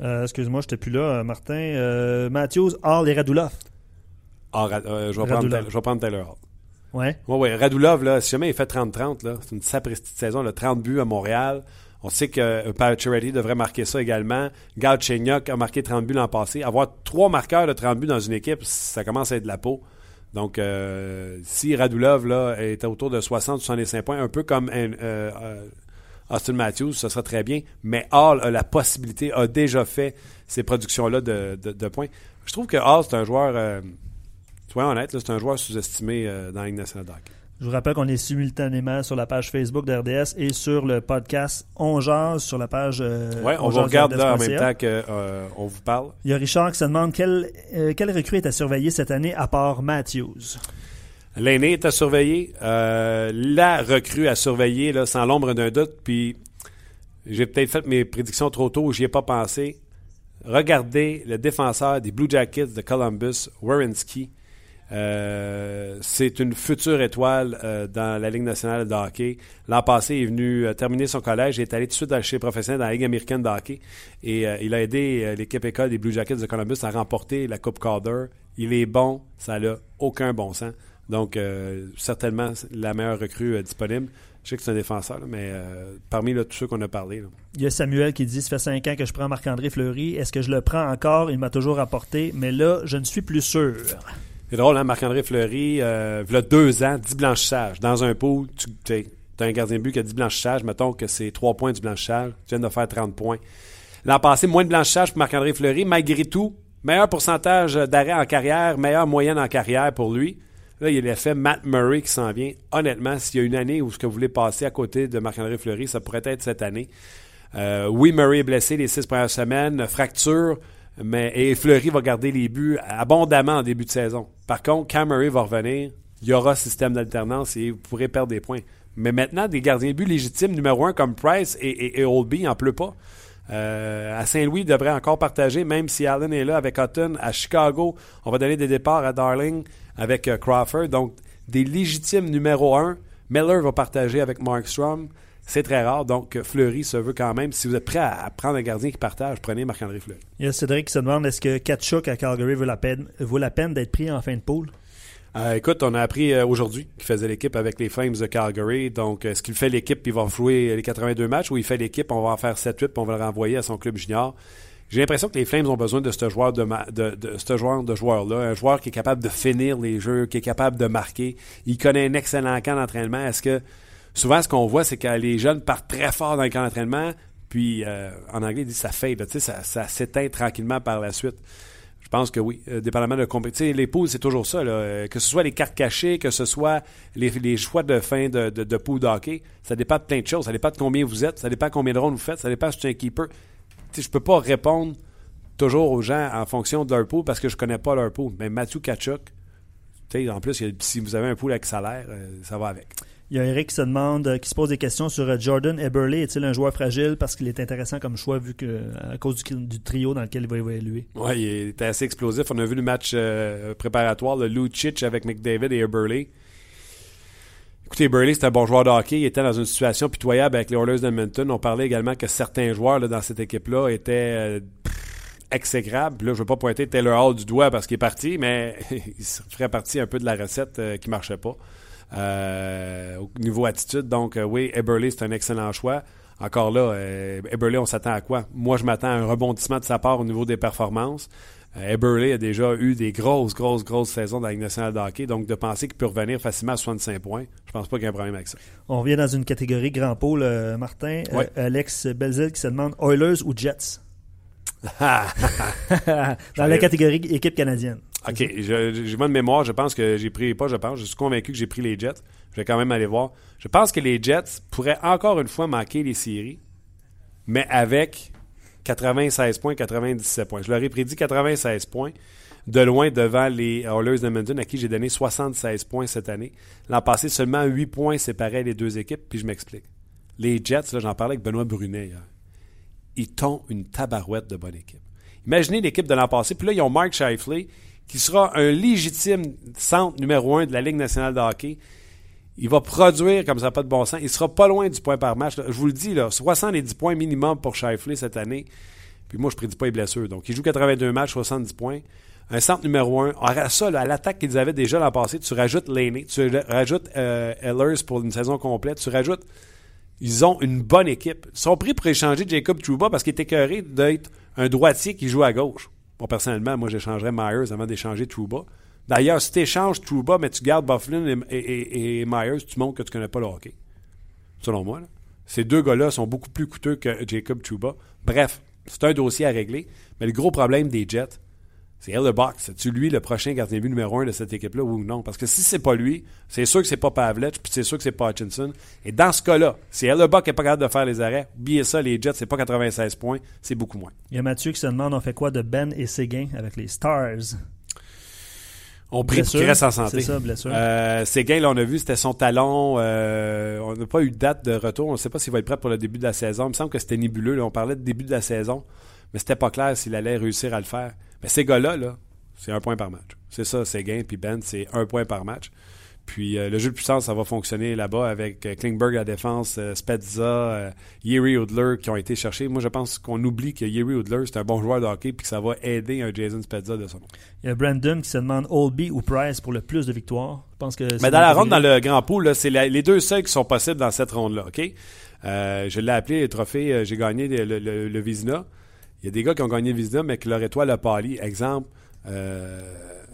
Euh, Excuse-moi, je n'étais plus là, euh, Martin. Euh, Matthews, Hall et Radulov. Ah, euh, je, vais prendre. Taylor- je vais prendre Taylor Hall. Ouais. Oui, oui. Radulov, là, si jamais il fait 30-30, là, c'est une sapristi de saison. A 30 buts à Montréal. On sait que euh, Pacioretty devrait marquer ça également. Galchenyuk a marqué 30 buts l'an passé. Avoir trois marqueurs de 30 buts dans une équipe, ça commence à être de la peau. Donc, euh, si Radulov là, est autour de 60-65 points, un peu comme euh, Austin Matthews, ce sera très bien. Mais Hall a la possibilité, a déjà fait ces productions-là de, points. Je trouve que Hall, c'est un joueur, soyons honnêtes, c'est un joueur sous-estimé dans la Ligue nationale. Je vous rappelle qu'on est simultanément sur la page Facebook d'RDS et sur le podcast On Jase sur la page. euh, Oui, on vous regarde là en même temps qu'on vous parle. Il y a Richard qui se demande quel, euh, quel recrue est à surveiller cette année à part Matthews? L'aîné est à surveiller. Euh, la recrue à surveiller, là, sans l'ombre d'un doute. Puis, j'ai peut-être fait mes prédictions trop tôt, j'y ai pas pensé. Regardez le défenseur des Blue Jackets de Columbus, Werenski. Euh, c'est une future étoile euh, dans la Ligue nationale de hockey. L'an passé, il est venu euh, terminer son collège et est allé tout de suite chez les professionnels dans la Ligue américaine de hockey. Et il a aidé l'équipe école des Blue Jackets de Columbus à remporter la Coupe Calder. Il est bon, ça n'a aucun bon sens. Donc, certainement, la meilleure recrue disponible. Je sais que c'est un défenseur, mais parmi tous ceux qu'on a parlé. Il y a Samuel qui dit Ça fait 5 ans que je prends Marc-André Fleury. Est-ce que je le prends encore? Il m'a toujours apporté, mais là, je ne suis plus sûr. C'est drôle, hein, Marc-André Fleury, euh, il y a deux ans, 10 blanchissages. Dans un pool, tu as un gardien de but qui a 10 blanchissages. Mettons que c'est 3 points du blanchissage. Tu viens de faire 30 points. L'an passé, moins de blanchissage pour Marc-André Fleury. Malgré tout, meilleur pourcentage d'arrêt en carrière, meilleure moyenne en carrière pour lui. Là, il y a l'effet Matt Murray qui s'en vient. Honnêtement, s'il y a une année où ce que vous voulez passer à côté de Marc-André Fleury, ça pourrait être cette année. Euh, oui, Murray est blessé les six premières semaines, fracture, mais et Fleury va garder les buts abondamment en début de saison. Par contre, quand Murray va revenir, il y aura système d'alternance et vous pourrez perdre des points. Mais maintenant, des gardiens de but légitimes numéro un comme Price et, et, et Oldby n'en pleut pas. Euh, à Saint-Louis, il devrait encore partager, même si Allen est là avec Hutton. À Chicago, on va donner des départs à Darling avec euh, Crawford. Donc, des légitimes numéro un. Miller va partager avec Markstrom. C'est très rare. Donc, Fleury se veut quand même. Si vous êtes prêt à, à prendre un gardien qui partage, prenez Marc-André Fleury. Il y a Cédric qui se demande Est-ce que Kachuk à Calgary vaut la peine, vaut la peine d'être pris en fin de poule? Euh, écoute, on a appris euh, aujourd'hui qu'il faisait l'équipe avec les Flames de Calgary. Donc, est-ce qu'il fait l'équipe puis il va jouer les 82 matchs ou il fait l'équipe, on va en faire 7-8 puis on va le renvoyer à son club junior? J'ai l'impression que les Flames ont besoin de ce joueur de, ma- de, de ce joueur de joueur-là, un joueur qui est capable de finir les jeux, qui est capable de marquer. Il connaît un excellent camp d'entraînement. Est-ce que souvent ce qu'on voit, c'est que les jeunes partent très fort dans le camp d'entraînement, puis euh, en anglais ils disent ça fade, ça, ça s'éteint tranquillement par la suite. Je pense que oui, euh, dépendamment de compétition. Les poules, c'est toujours ça. Euh, Que ce soit les cartes cachées, que ce soit les, choix de fin de, de, de d'hockey, ça dépend de plein de choses. Ça dépend de combien vous êtes, ça dépend de combien de rondes vous faites, ça dépend si tu es un keeper. Sais, je peux pas répondre toujours aux gens en fonction de leur pool parce que je connais pas leur pool. Mais Matthew Kachuk, en plus, si vous avez un pool avec salaire, ça va avec. Il y a Eric qui se demande, euh, qui se pose des questions sur euh, Jordan Eberle. Est-il un joueur fragile? Parce qu'il est intéressant comme choix vu que à cause du, trio dans lequel il va évoluer? Oui, il était assez explosif. On a vu le match euh, préparatoire, le Lucic avec McDavid et Burley. Écoutez, Burley, c'est un bon joueur de hockey. Il était dans une situation pitoyable avec les Oilers d'Edmonton. On parlait également que certains joueurs dans cette équipe-là étaient euh, exécrables. Là, je ne veux pas pointer Taylor Hall du doigt parce qu'il est parti, mais [LAUGHS] il ferait partie un peu de la recette euh, qui ne marchait pas. Euh, au niveau attitude, donc euh, oui, Eberle, c'est un excellent choix. encore là, euh, Eberle, on s'attend à quoi? Moi, je m'attends à un rebondissement de sa part au niveau des performances. Eberle a déjà eu des grosses, grosses, grosses saisons dans la Ligue nationale de hockey. Donc, de penser qu'il peut revenir facilement à 65 points, je pense pas qu'il y a un problème avec ça. On revient dans une catégorie grand pôle, euh, Martin. Euh. Alex Belzil qui se demande Oilers ou Jets! [LAUGHS] [LAUGHS] Dans la catégorie équipe canadienne. OK, j'ai bonne mémoire. Je pense que j'ai pris, pas je pense, je suis convaincu que j'ai pris les Jets. Je vais quand même aller voir. Je pense que les Jets pourraient encore une fois manquer les séries, mais avec 96 points, 97 points. Je leur ai prédit 96 points, de loin devant les Oilers d'Edmonton, à qui j'ai donné 76 points cette année. L'an passé, seulement 8 points séparaient les deux équipes, puis je m'explique. Les Jets, là, j'en parlais avec Benoît Brunet hier. Ils t'ont une tabarouette de bonne équipe. Imaginez l'équipe de l'an passé, puis là, ils ont Mark Shifley, qui sera un légitime centre numéro un de la Ligue nationale de hockey. Il va produire comme ça, pas de bon sens. Il sera pas loin du point par match. Je vous le dis, là, 70 points minimum pour Shifley cette année. Puis moi, je prédis pas les blessures. Donc, il joue 82 matchs, 70 points. Un centre numéro un. À ça, là, à l'attaque qu'ils avaient déjà l'an passé, tu rajoutes Laney, tu rajoutes euh, Ehlers pour une saison complète, tu rajoutes ils ont une bonne équipe. Ils sont pris pour échanger Jacob Trouba parce qu'il est écœuré d'être un droitier qui joue à gauche. Bon, personnellement, moi, j'échangerais Myers avant d'échanger Trouba. D'ailleurs, si tu échanges Trouba, mais tu gardes Bufflin et, Myers, tu montres que tu connais pas le hockey. Selon moi. Ces deux gars-là sont beaucoup plus coûteux que Jacob Trouba. Bref, c'est un dossier à régler. Mais le gros problème des Jets, c'est Hellerbox. C'est-tu lui le prochain gardien de but numéro un de cette équipe-là ou non? Parce que si c'est pas lui, c'est sûr que c'est pas Pavlech, puis c'est sûr que c'est pas Hutchinson. Et dans ce cas-là, si Hellerbox n'est pas capable de faire les arrêts, oubliez ça, les Jets, c'est pas 96 points, c'est beaucoup moins. Il y a Mathieu qui se demande on fait quoi de Ben et Séguin avec les Stars? On prie pour qu'il reste en santé. C'est ça, blessure. Euh, Séguin, là, on a vu, c'était son talon. euh, on n'a pas eu de date de retour. On ne sait pas s'il va être prêt pour le début de la saison. Il me semble que c'était nébuleux. là. On parlait de début de la saison, mais c'était pas clair s'il allait réussir à le faire. Mais ces gars-là, là, c'est un point par match. C'est ça, Séguin puis Ben, c'est un point par match. Puis euh, le jeu de puissance, ça va fonctionner là-bas avec euh, Klingberg à la défense, euh, Spezza, euh, Yeri Udler qui ont été cherchés. Moi, je pense qu'on oublie que Yeri Udler, c'est un bon joueur de hockey puis que ça va aider un Jason Spezza de son nom. Il y a Brandon qui se demande Olby ou Price pour le plus de victoires? Je pense que Mais dans la ronde, dans le grand pool, là, c'est les deux seuls qui sont possibles dans cette ronde-là. OK? Je l'ai appelé le trophée, j'ai gagné le, le, le- le Vizina. Il y a des gars qui ont gagné Vizina, mais que leur étoile a pâli. Exemple, euh,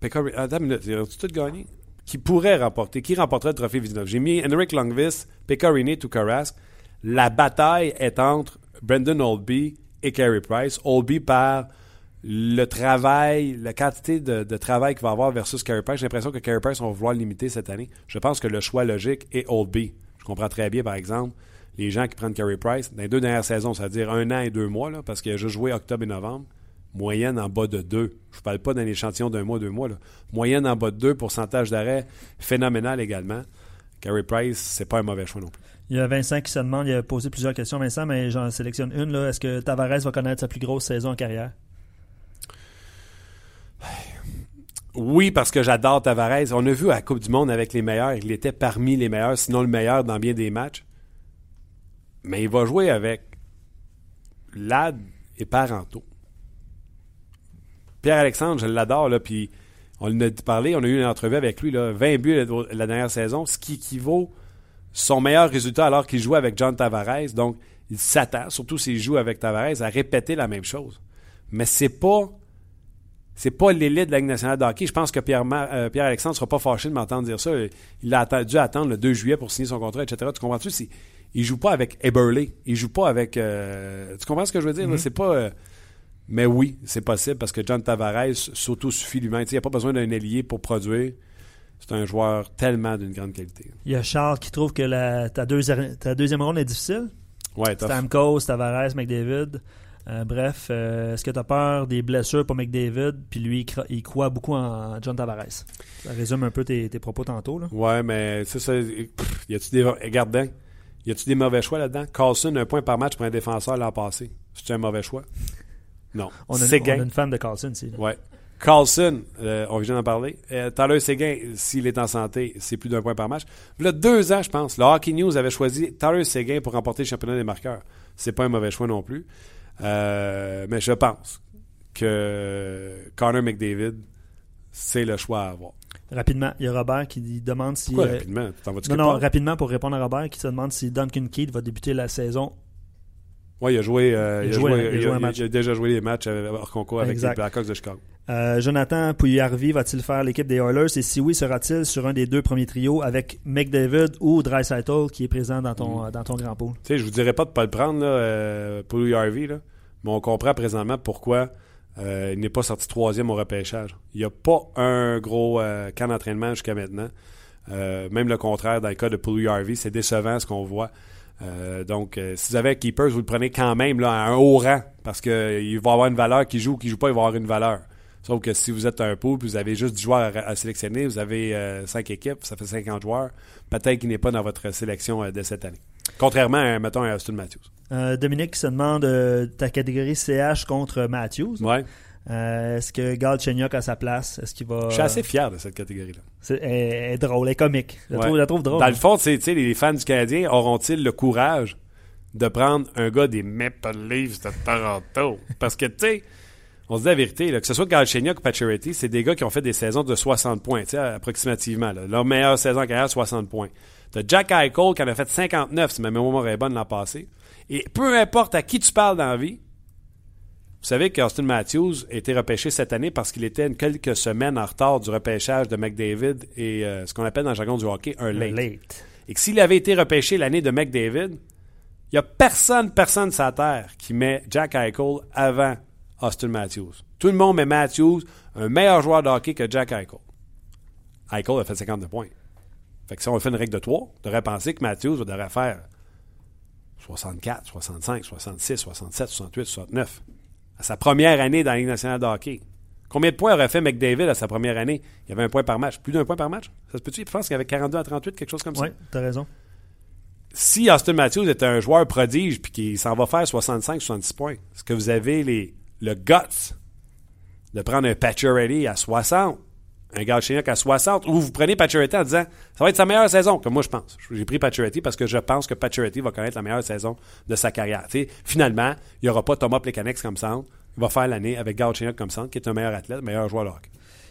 Attends une minute, as-tu tout gagné? Qui pourrait remporter, qui remporterait le trophée Vizina? J'ai mis Henrik Longvis, Pekka Rinne, Tukarask. La bataille est entre Brendan Oldby et Carey Price. Oldby par le travail, la quantité de, travail qu'il va avoir versus Carey Price. J'ai l'impression que Carey Price, on va vouloir limiter cette année. Je pense que le choix logique est Oldby. Je comprends très bien, par exemple, les gens qui prennent Carey Price dans les deux dernières saisons, c'est-à-dire un an et deux mois, là, parce qu'il a juste joué octobre et novembre. Moyenne en bas de deux. Je ne parle pas d'un échantillon d'un mois, deux mois. Là. Moyenne en bas de deux, pourcentage d'arrêt phénoménal également. Carey Price, c'est pas un mauvais choix non plus. Il y a Vincent qui se demande, il a posé plusieurs questions, Vincent, mais j'en sélectionne une. Est-ce que Tavares va connaître sa plus grosse saison en carrière? Oui, parce que j'adore Tavares. On a vu à la Coupe du Monde avec les meilleurs, il était parmi les meilleurs, sinon le meilleur dans bien des matchs. Mais il va jouer avec Lad et Parenteau. Pierre-Alexandre, je l'adore, là, puis on en a parlé, on a eu une entrevue avec lui, là, 20 buts la, dernière saison, ce qui équivaut son meilleur résultat alors qu'il joue avec John Tavares. Donc, il s'attend, surtout s'il joue avec Tavares, à répéter la même chose. Mais c'est pas c'est pas l'élite de la Ligue nationale de hockey. Je pense que euh, Pierre-Alexandre ne sera pas fâché de m'entendre dire ça. Il a dû attendre le 2 juillet pour signer son contrat, etc. Tu comprends-tu? Il joue pas avec Eberle. Il joue pas avec... euh, tu comprends ce que je veux dire? là? C'est pas... euh, mais oui, c'est possible parce que John Tavares s'auto-suffit lui-même. Il n'y a pas besoin d'un ailier pour produire. C'est un joueur tellement d'une grande qualité. Il y a Charles qui trouve que la, ta, deuxième, ta deuxième ronde est difficile. Ouais. Stamkos, Tavares, McDavid. Euh, bref, euh, est-ce que tu as peur des blessures pour McDavid? Puis lui, il, cro- il croit beaucoup en John Tavares. Ça résume un peu tes, tes propos tantôt. Là. Ouais, mais c'est ça. pff, Y a-tu des. Regarde. Y a-tu des mauvais choix là-dedans? Carlson, un point par match pour un défenseur l'an passé. C'est un mauvais choix? Non. On a, Séguin. on a une fan de Carlson ici. là. Ouais. Carlson, euh, on vient d'en parler. Euh, Tyler Seguin, s'il est en santé, c'est plus d'un point par match. Là, deux ans, je pense, le Hockey News avait choisi Tyler Seguin pour remporter le championnat des marqueurs. C'est pas un mauvais choix non plus. Euh, mais je pense que Connor McDavid, c'est le choix à avoir. Rapidement, il y a Robert qui demande si. Euh, rapidement? T'en vas-tu non, non, part? rapidement pour répondre à Robert qui se demande si Duncan Keith va débuter la saison. Ouais, il a joué, euh, Il a il, a joué- joué- il a il a- joué un il a- match. il a déjà joué les matchs euh, hors concours avec Exact. les Blackhawks de Chicago. Euh, Jonathan Pouillarvi va-t-il faire l'équipe des Oilers? Et si oui, sera-t-il sur un des deux premiers trios avec McDavid ou Dreisaitl qui est présent dans ton, Mm. dans ton grand pool? Tu sais, je vous dirais pas de pas le prendre, là, euh, là, mais on comprend présentement pourquoi euh, il n'est pas sorti troisième au repêchage. Il n'y a pas un gros euh, camp d'entraînement jusqu'à maintenant. Euh, même le contraire, dans le cas de Louis Harvey, c'est décevant ce qu'on voit. Donc, si vous avez un keeper, vous le prenez quand même à un haut rang, parce qu'il va avoir une valeur qui joue ou qui joue pas, il va avoir une valeur. Sauf que si vous êtes un pool, vous avez juste 10 joueurs à, à sélectionner, vous avez 5 équipes, ça fait 50 joueurs, peut-être qu'il n'est pas dans votre sélection de cette année. Contrairement à, mettons, à Austin Matthews. Euh, Dominique se demande euh, ta catégorie CH contre Matthews. Ouais. Euh, Est-ce que Gal Chenyok a sa place? Est-ce qu'il va. Je suis assez fier de cette catégorie-là. C'est- Elle, elle est drôle, elle est comique. Je la trouve, la trouve drôle. Dans le fond, les fans du Canadien auront-ils le courage de prendre un gars des Maple Leafs de Toronto? [LAUGHS] Parce que, tu sais, on se dit la vérité, là, que ce soit Galchenyuk ou Pacioretty, c'est des gars qui ont fait des saisons de 60 points, tu sais, approximativement. là. Leur meilleure saison en carrière, 60 points. T'as Jack Eichel qui en a fait 59, si ma mémoire est bonne l'an passé. Et peu importe à qui tu parles dans la vie, vous savez qu'Austin Matthews a été repêché cette année parce qu'il était une quelques semaines en retard du repêchage de McDavid et euh, ce qu'on appelle dans le jargon du hockey un late. Late. Et que s'il avait été repêché l'année de McDavid, il n'y a personne, personne sur la terre qui met Jack Eichel avant Austin Matthews. Tout le monde met Matthews un meilleur joueur de hockey que Jack Eichel. Eichel a fait 52 points. Fait que si on fait une règle de 3, on devrait penser que Matthews devrait faire 64, 65, 66, 67, 68, 69. À sa première année dans la Ligue nationale de hockey. Combien de points aurait fait McDavid à sa première année? Il y avait un point par match. Plus d'un point par match? Ça se peut-tu? Je pense qu'il y avait 42 à 38, quelque chose comme ça. Oui, t'as raison. Si Austin Matthews était un joueur prodige puis qu'il s'en va faire 65-70 points, est-ce que vous avez les, le guts de prendre un Pacioretty à 60, un Galchenyuk à 60, ou vous prenez Pacioretty en disant ça va être sa meilleure saison, comme moi je pense. J'ai pris Pacioretty parce que je pense que Pacioretty va connaître la meilleure saison de sa carrière. Finalement, il n'y aura pas Thomas Plekanec comme centre. Il va faire l'année avec Galchenyuk comme centre, qui est un meilleur athlète, meilleur joueur de hockey.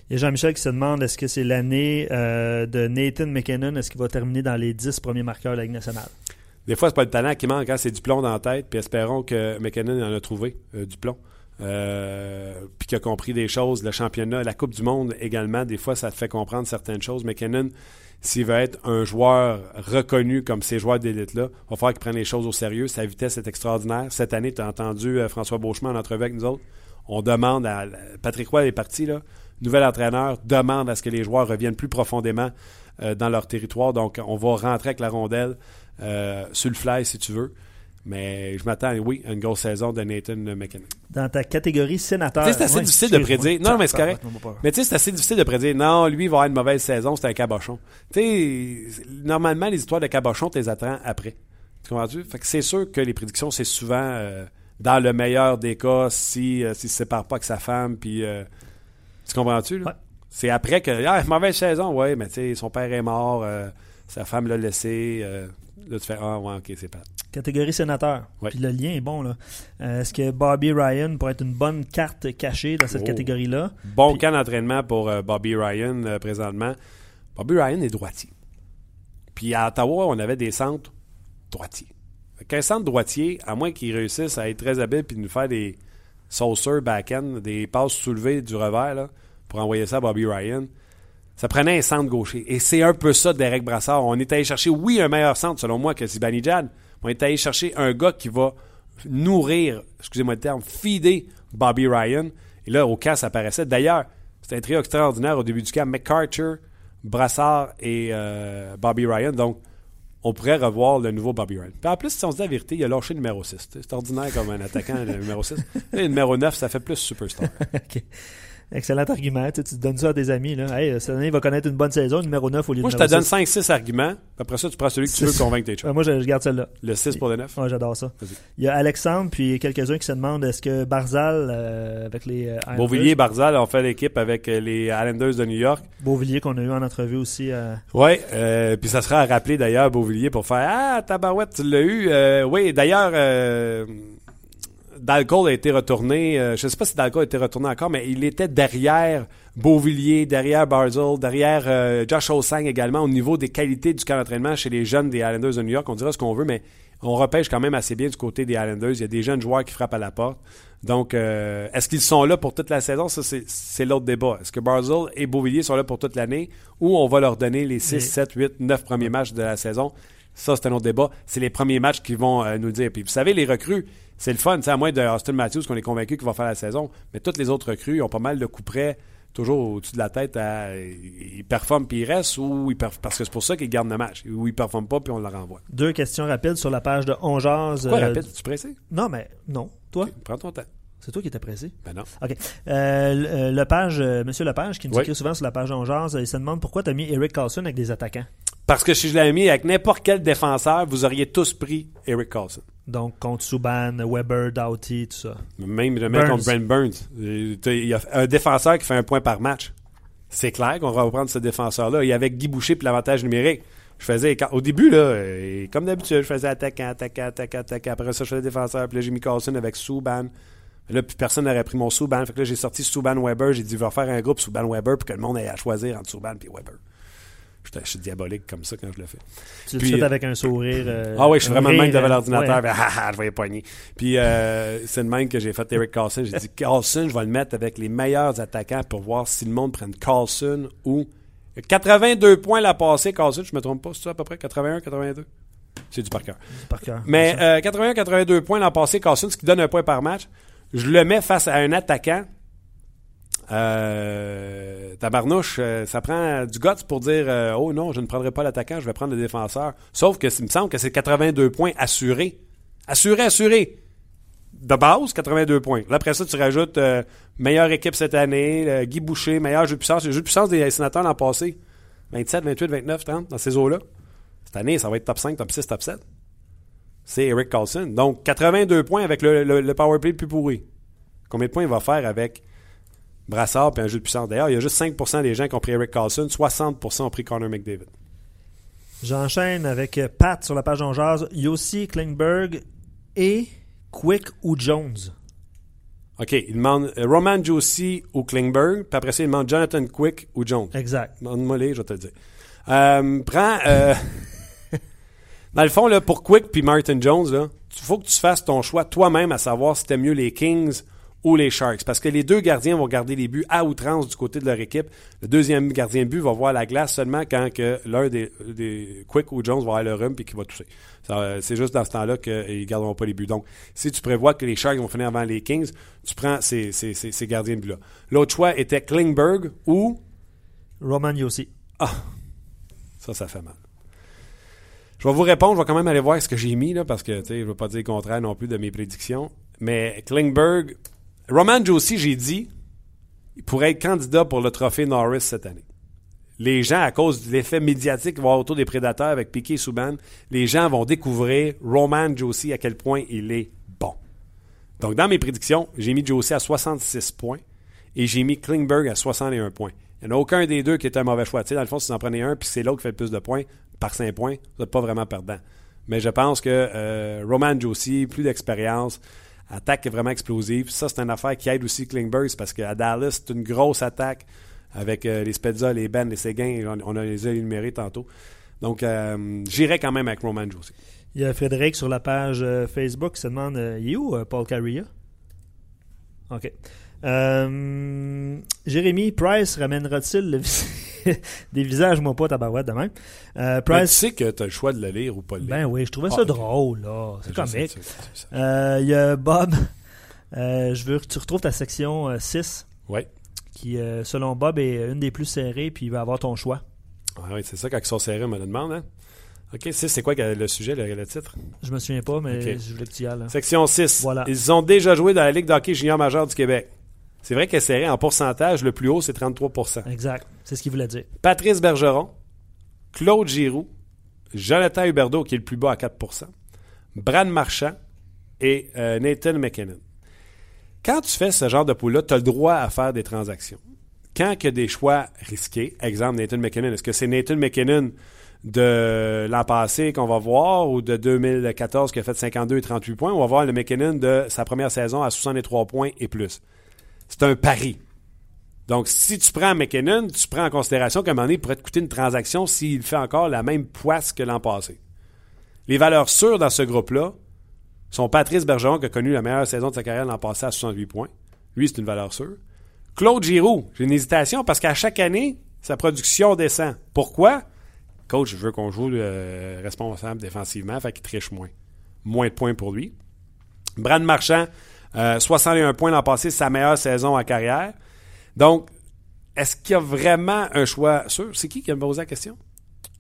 Il y a Jean-Michel qui se demande est-ce que c'est l'année euh, de Nathan McKinnon, est-ce qu'il va terminer dans les 10 premiers marqueurs de la Ligue nationale? Des fois, c'est pas le talent qui manque, hein, c'est du plomb dans la tête. Puis espérons que McKinnon en a trouvé euh, du plomb. Euh, puis qu'il a compris des choses. Le championnat, la Coupe du Monde également, des fois, ça te fait comprendre certaines choses. McKinnon, s'il veut être un joueur reconnu comme ces joueurs d'élite-là, il va falloir qu'il prenne les choses au sérieux. Sa vitesse est extraordinaire. Cette année, tu as entendu euh, François Beauchemin en entrevue avec nous autres. On demande à. Patrick Roy est parti, là. Nouvel entraîneur demande à ce que les joueurs reviennent plus profondément euh, dans leur territoire. Donc, on va rentrer avec la rondelle sur le fly, si tu veux. Mais je m'attends, oui, à une grosse saison de Nathan McKinnon. Dans ta catégorie sénateur. C'est assez Ouais, difficile de prédire. Non, mais c'est correct. Mais tu sais, c'est assez difficile de prédire. Non, lui, il va avoir une mauvaise saison, c'est un cabochon. Tu sais, normalement, les histoires de cabochon, tu les attends après. Tu comprends-tu? Fait que c'est sûr que les prédictions, c'est souvent euh, dans le meilleur des cas, si, euh, s'il se sépare pas avec sa femme, puis. euh, tu comprends-tu? Ouais. C'est après que. Ah, mauvaise saison, ouais, mais tu sais, son père est mort, sa femme l'a laissé. là, tu fais Ah, ouais, ok, c'est pas. Catégorie sénateur. Ouais. Puis le lien est bon. là. Euh, Est-ce que Bobby Ryan pourrait être une bonne carte cachée dans cette Oh. catégorie-là? Bon Puis- camp d'entraînement pour euh, Bobby Ryan euh, présentement. Bobby Ryan est droitier. Puis à Ottawa, on avait des centres droitiers. Qu'un centre droitier, à moins qu'il réussisse à être très habile puis de nous faire des sauceurs back-end, des passes soulevées du revers là, pour envoyer ça à Bobby Ryan, ça prenait un centre gaucher. Et c'est un peu ça Derek Brassard. On est allé chercher, oui, un meilleur centre selon moi que Zibanejad. On est allé chercher un gars qui va nourrir, excusez-moi le terme, feeder Bobby Ryan. Et là, au camp, ça apparaissait. D'ailleurs, c'était un trio extraordinaire au début du camp. McCarter, Brassard et euh, Bobby Ryan. Donc, on pourrait revoir le nouveau Bobby Ryan. Puis en plus, si on se dit la vérité, il a lâché le numéro 6. C'est ordinaire comme un attaquant, le numéro 6. Et [LAUGHS] le numéro 9, ça fait plus superstar. [LAUGHS] Excellent argument. Tu, sais, tu donnes ça à tes amis. Là. Hey, cette année, il va connaître une bonne saison, numéro 9 au lieu Moi, de je te donne 6. 5-6 arguments. Après ça, tu prends celui que tu veux convaincre tes chums. Ouais, moi, je, je garde celle-là. Le 6 pour le 9. Ouais, j'adore ça. Il y a Alexandre, puis quelques-uns qui se demandent est-ce que Barzal, euh, avec les euh, Beauvillier, Barzal ont fait l'équipe avec euh, les Islanders de New York. Beauvillier qu'on a eu en entrevue aussi. euh, Oui, euh, puis ça sera à rappeler d'ailleurs Beauvillier pour faire Ah, tabarouette, tu l'as eu. Euh, oui, d'ailleurs, euh, Dalcol a été retourné. euh, je ne sais pas si Dalcol a été retourné encore, mais il était derrière Beauvillier, derrière Barzell, derrière euh, Josh Osang également au niveau des qualités du camp d'entraînement chez les jeunes des Islanders de New York. On dira ce qu'on veut, mais on repêche quand même assez bien du côté des Islanders. Il y a des jeunes joueurs qui frappent à la porte. Donc, euh, est-ce qu'ils sont là pour toute la saison? Ça, c'est- l'autre débat. Est-ce que Barzell et Beauvillier sont là pour toute l'année ou on va leur donner les 6, Mais- 7, 8, 9 premiers matchs de la saison? Ça, c'est un autre débat. C'est les premiers matchs qui vont euh, nous le dire. Puis vous savez, les recrues, c'est le fun. Sais, à moins de Austin Matthews qu'on est convaincu qu'il va faire la saison. Mais toutes les autres recrues, ils ont pas mal de coups près, toujours au-dessus de la tête. à- ils performent puis ils restent ou ils parce que c'est pour ça qu'ils gardent le match. Ou ils performent pas puis on le renvoie. Deux questions rapides sur la page de Ongeaz. Quoi, euh, rapide? Tu pressé? Non, mais non. Toi? Prends ton temps. C'est toi qui étais pressé? Ben non. OK. Euh, le- euh, Lepage, euh, Monsieur Lepage, qui nous Oui. écrit souvent sur la page d'Ongeaz, il se demande pourquoi tu as mis Eric Carlson avec des attaquants? Parce que si je l'avais mis avec n'importe quel défenseur, vous auriez tous pris Eric Carlson. Donc, contre Subban, Weber, Doughty, tout ça. Même le mec contre Brent Burns. Euh, Il y a un défenseur qui fait un point par match. C'est clair qu'on va reprendre ce défenseur-là. Il y avait Guy Boucher puis l'avantage numérique. Je faisais, au début, là, euh, comme d'habitude, je faisais attaquant, attaquant, attaquant, attaquant. Après ça, je faisais défenseur. Puis là, j'ai mis Carlson avec Souban. Là, puis personne n'aurait pris mon Souban. Fait que là, j'ai sorti Souban Weber. J'ai dit, je vais faire un groupe Souban Weber pour que le monde ait à choisir entre Souban et Weber. J'étais- Je suis diabolique comme ça quand je le fais. Tu Puis, le fais avec un sourire. euh, Ah oui, je suis vraiment le même devant euh, l'ordinateur. ouais. ben, ah, ah, je vais pogner. Puis euh, c'est le même que j'ai fait Eric Carlson. J'ai dit [LAUGHS] Carlson, je vais le mettre avec les meilleurs attaquants pour voir si le monde prenne Carlson ou 82 points la passée, Carlson, je me trompe pas, c'est ça à peu près? 81, 82. C'est du par cœur. Par cœur. Mais euh, 81, 82 points l'an passé, Carlson, ce qui donne un point par match. Je le mets face à un attaquant. Euh, tabarnouche, euh, ça prend du guts pour dire euh, Oh non, je ne prendrai pas l'attaquant, je vais prendre le défenseur. Sauf que il me semble que c'est 82 points assurés. Assuré, assuré. De base, 82 points. Là, après ça, tu rajoutes euh, meilleure équipe cette année, Guy Boucher, meilleur jeu de puissance. Le jeu de puissance des sénateurs l'an passé, 27, 28, 29, 30, dans ces eaux-là. Cette année, ça va être top 5, top 6, top 7. C'est Eric Carlson. Donc, 82 points avec le, le, le le plus pourri. Combien de points il va faire avec Brassard et un jeu de puissance? D'ailleurs, il y a juste 5 des gens qui ont pris Eric Carlson, 60 ont pris Connor McDavid. J'enchaîne avec euh, Pat sur la page d'Ongeaz, Yossi, Klingberg et Quick ou Jones? OK, il demande euh, Roman Josie ou Klingberg, puis après ça, il demande Jonathan Quick ou Jones. Exact. Demande-moi les, je vais te le dire. Euh, prends. euh, [LAUGHS] dans le fond, là, pour Quick puis Martin Jones, il faut que tu fasses ton choix toi-même à savoir si t'aimes mieux les Kings ou les Sharks. Parce que les deux gardiens vont garder les buts à outrance du côté de leur équipe. Le deuxième gardien de but va voir la glace seulement quand que l'un des, des Quick ou Jones va avoir le rhum et qu'il va tousser. Ça, euh, C'est juste dans ce temps-là qu'ils ne garderont pas les buts. Donc, si tu prévois que les Sharks vont finir avant les Kings, tu prends ces, ces, ces, ces gardiens de but-là. L'autre choix était Klingberg ou... Roman Yossi. Ah, ça, ça fait mal. Je vais vous répondre, je vais quand même aller voir ce que j'ai mis, là, parce que tu sais, je ne veux pas dire le contraire non plus de mes prédictions. Mais Klingberg, Roman Josie, j'ai dit, il pourrait être candidat pour le trophée Norris cette année. Les gens, à cause de l'effet médiatique qu'il va autour des prédateurs avec Piquet et Souban, les gens vont découvrir Roman Josie à quel point il est bon. Donc, dans mes prédictions, j'ai mis Josie à 66 points et j'ai mis Klingberg à 61 points. Il n'y en a aucun des deux qui est un mauvais choix. Dans le fond, si vous en prenez un puis c'est l'autre qui fait le plus de points par 5 points, vous n'êtes pas vraiment perdant. Mais je pense que euh, Roman Josie, plus d'expérience, attaque est vraiment explosive. Ça, c'est une affaire qui aide aussi Klingberg, c'est parce qu'à Dallas, c'est une grosse attaque avec euh, les Spezza, les Ben, les Séguin. On, a les a énumérés tantôt. Donc, euh, j'irai quand même avec Roman Josie. Il y a Frédéric sur la page euh, Facebook qui se demande euh, il est où Paul Carria OK. Euh, Jérémy, Price ramènera-t-il le vis- [LAUGHS] des visages, moi pas, tabarouette de même? Euh, Mais tu Price, sais que tu as le choix de le lire ou pas le lire. ben oui, je trouvais Ah, ça drôle, là. C'est comique. sais. Euh, Il y a Bob. [LAUGHS] Euh, je veux que tu retrouves ta section euh, 6, Ouais. qui, selon Bob, est une des plus serrées, puis il va avoir ton choix. Ah oui, c'est ça, quand ils sont serrés, on me le demande. Hein? OK, c'est c'est quoi le sujet, le, le titre? Je me souviens pas, mais Ok. je voulais que tu y ailles. Section 6. Voilà. Ils ont déjà joué dans la Ligue d'hockey junior majeur du Québec. C'est vrai qu'elle serrée en pourcentage. Le plus haut, c'est 33% Exact. C'est ce qu'il voulait dire. Patrice Bergeron, Claude Giroux, Jonathan Huberdeau, qui est le plus bas à 4% Brad Marchand et euh, Nathan McKinnon. Quand tu fais ce genre de pool-là, tu as le droit à faire des transactions. Quand il y a des choix risqués, exemple Nathan McKinnon, est-ce que c'est Nathan McKinnon de l'an passé qu'on va voir ou de 2014 qui a fait 52 et 38 points. On va voir le McKinnon de sa première saison à 63 points et plus? C'est un pari. Donc, si tu prends McKinnon, tu prends en considération qu'à un moment donné, pourrait te coûter une transaction s'il fait encore la même poisse que l'an passé. Les valeurs sûres dans ce groupe-là sont Patrice Bergeron, qui a connu la meilleure saison de sa carrière l'an passé à 68 points. Lui, c'est une valeur sûre. Claude Giroux, j'ai une hésitation parce qu'à chaque année, sa production descend. Pourquoi? Coach, je veux qu'on joue le responsable défensivement, fait qu'il triche moins. Moins de points pour lui. Brad Marchand, 61 euh, points l'an passé, sa meilleure saison en carrière. Donc, est-ce qu'il y a vraiment un choix sûr? C'est qui qui a posé la question?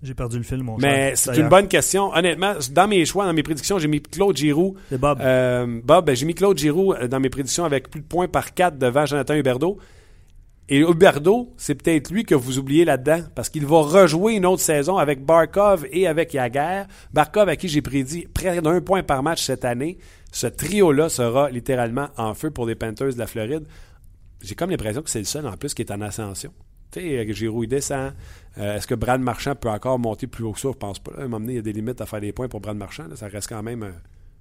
J'ai perdu le fil, mon Mais c'est une bonne question. Honnêtement, dans mes choix, dans mes prédictions, j'ai mis Claude Giroux. C'est Bob. Euh, Bob, ben, j'ai mis Claude Giroux euh, dans mes prédictions avec plus de points par 4 devant Jonathan Huberdeau. Et Huberdeau, c'est peut-être lui que vous oubliez là-dedans, parce qu'il va rejouer une autre saison avec Barkov et avec Yaguer. Barkov, à qui j'ai prédit près d'un point par match cette année. Ce trio-là sera littéralement en feu pour les Panthers de la Floride. J'ai comme l'impression que c'est le seul en plus qui est en ascension. Tu sais, Giroud, il descend. Euh, est-ce que Brad Marchand peut encore monter plus haut que ça? Je pense pas. À un moment donné, il y a des limites à faire des points pour Brad Marchand. Ça reste quand même euh,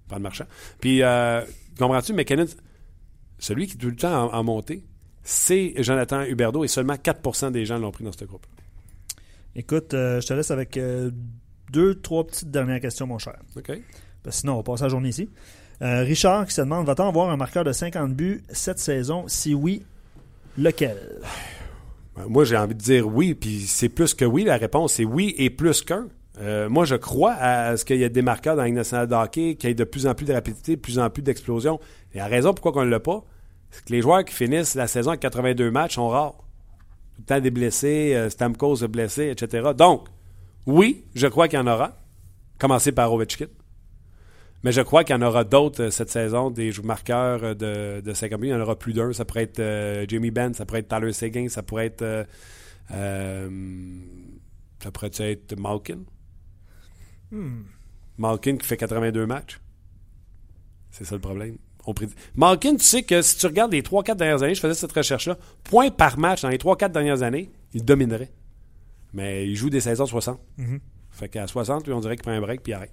Brad Marchand. Puis, euh, comprends-tu, McKinnon, celui qui est tout le temps en, montée, c'est Jonathan Huberdeau et seulement 4% des gens l'ont pris dans ce groupe. Écoute, je te laisse avec deux, trois petites dernières questions, mon cher. OK. sinon, on va passer la journée ici. Richard qui se demande va-t-on avoir un marqueur de 50 buts cette saison? Si oui, lequel? Ben, moi, j'ai envie de dire oui, puis c'est plus que oui. La réponse, c'est oui et plus qu'un. Euh, moi, je crois à ce qu'il y a des marqueurs dans la nationale de qu'il y ait de plus en plus de rapidité, de plus en plus d'explosion. Et la raison pourquoi on ne l'a pas, c'est que les joueurs qui finissent la saison avec 82 matchs sont rares. Tout le temps des blessés, euh, Stamkos blessé, etc. Donc, oui, je crois qu'il y en aura. Commencer par Ovechkin. Mais je crois qu'il y en aura d'autres euh, cette saison, des marqueurs euh, de, de 50 Il y en aura plus d'un. Ça pourrait être euh, Jamie Benn, ça pourrait être Tyler Seguin, ça pourrait être. ça pourrait être Malkin? Hmm. Malkin qui fait 82 matchs. C'est ça le problème. Malkin, tu sais que si tu regardes les 3-4 dernières années, je faisais cette recherche-là, point par match dans les 3-4 dernières années, il dominerait. Mais il joue des saisons 60. Mm-hmm. Fait qu'à 60, on dirait qu'il prend un break puis il arrête.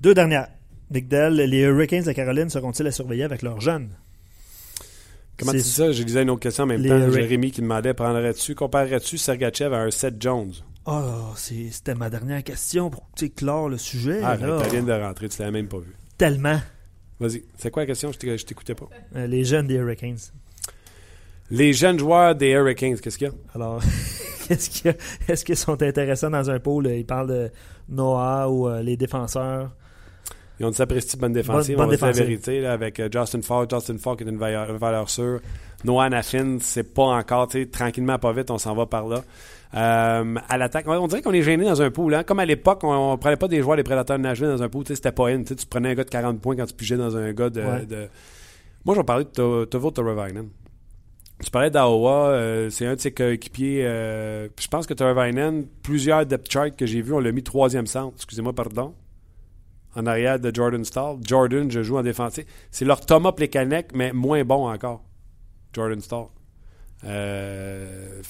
Deux dernières. Big Dell, les Hurricanes de Caroline seront-ils à surveiller avec leurs jeunes? Comment tu dis ça? J'ai disais une autre question en même temps. Jérémy qui demandait prendrais-tu, comparerais-tu Sergachev à un Seth Jones? Oh, c'était ma dernière question pour clore le sujet. Ah, tu viens de rentrer, tu l'avais même pas vu. Tellement. Vas-y, c'est quoi la question? Je t'écoutais pas. Euh, les jeunes des Hurricanes. Les jeunes joueurs des Hurricanes, qu'est-ce qu'il y a? Alors, [LAUGHS] qu'est-ce qu'il y a? Est-ce qu'ils sont intéressants dans un pôle? Ils parlent de Noah ou euh, les défenseurs. Ils ont une sapristi bonne défensive, bonne, la vérité, avec euh, Justin Falk. Justin Falk est une valeur, sûre. Noah Naffin, c'est pas encore, tranquillement, pas vite, on s'en va par là. Euh, à l'attaque, on dirait qu'on est gêné dans un pool. Hein? Comme à l'époque, on, ne prenait pas des joueurs des prédateurs de Nashville dans un pool. C'était pas une. Tu prenais un gars de 40 points quand tu pigeais dans un gars de. Moi, je vais parler de Tovo Toravainen. Tu parlais d'Aowa, euh, c'est un de ses coéquipiers. je pense que Toravainen, plusieurs depth charts que j'ai vus, on l'a mis troisième centre. Excusez-moi, pardon en arrière de Jordan Stall. Jordan, je joue en défensif. C'est leur Thomas Plekanec, mais moins bon encore. Jordan Stall. Euh,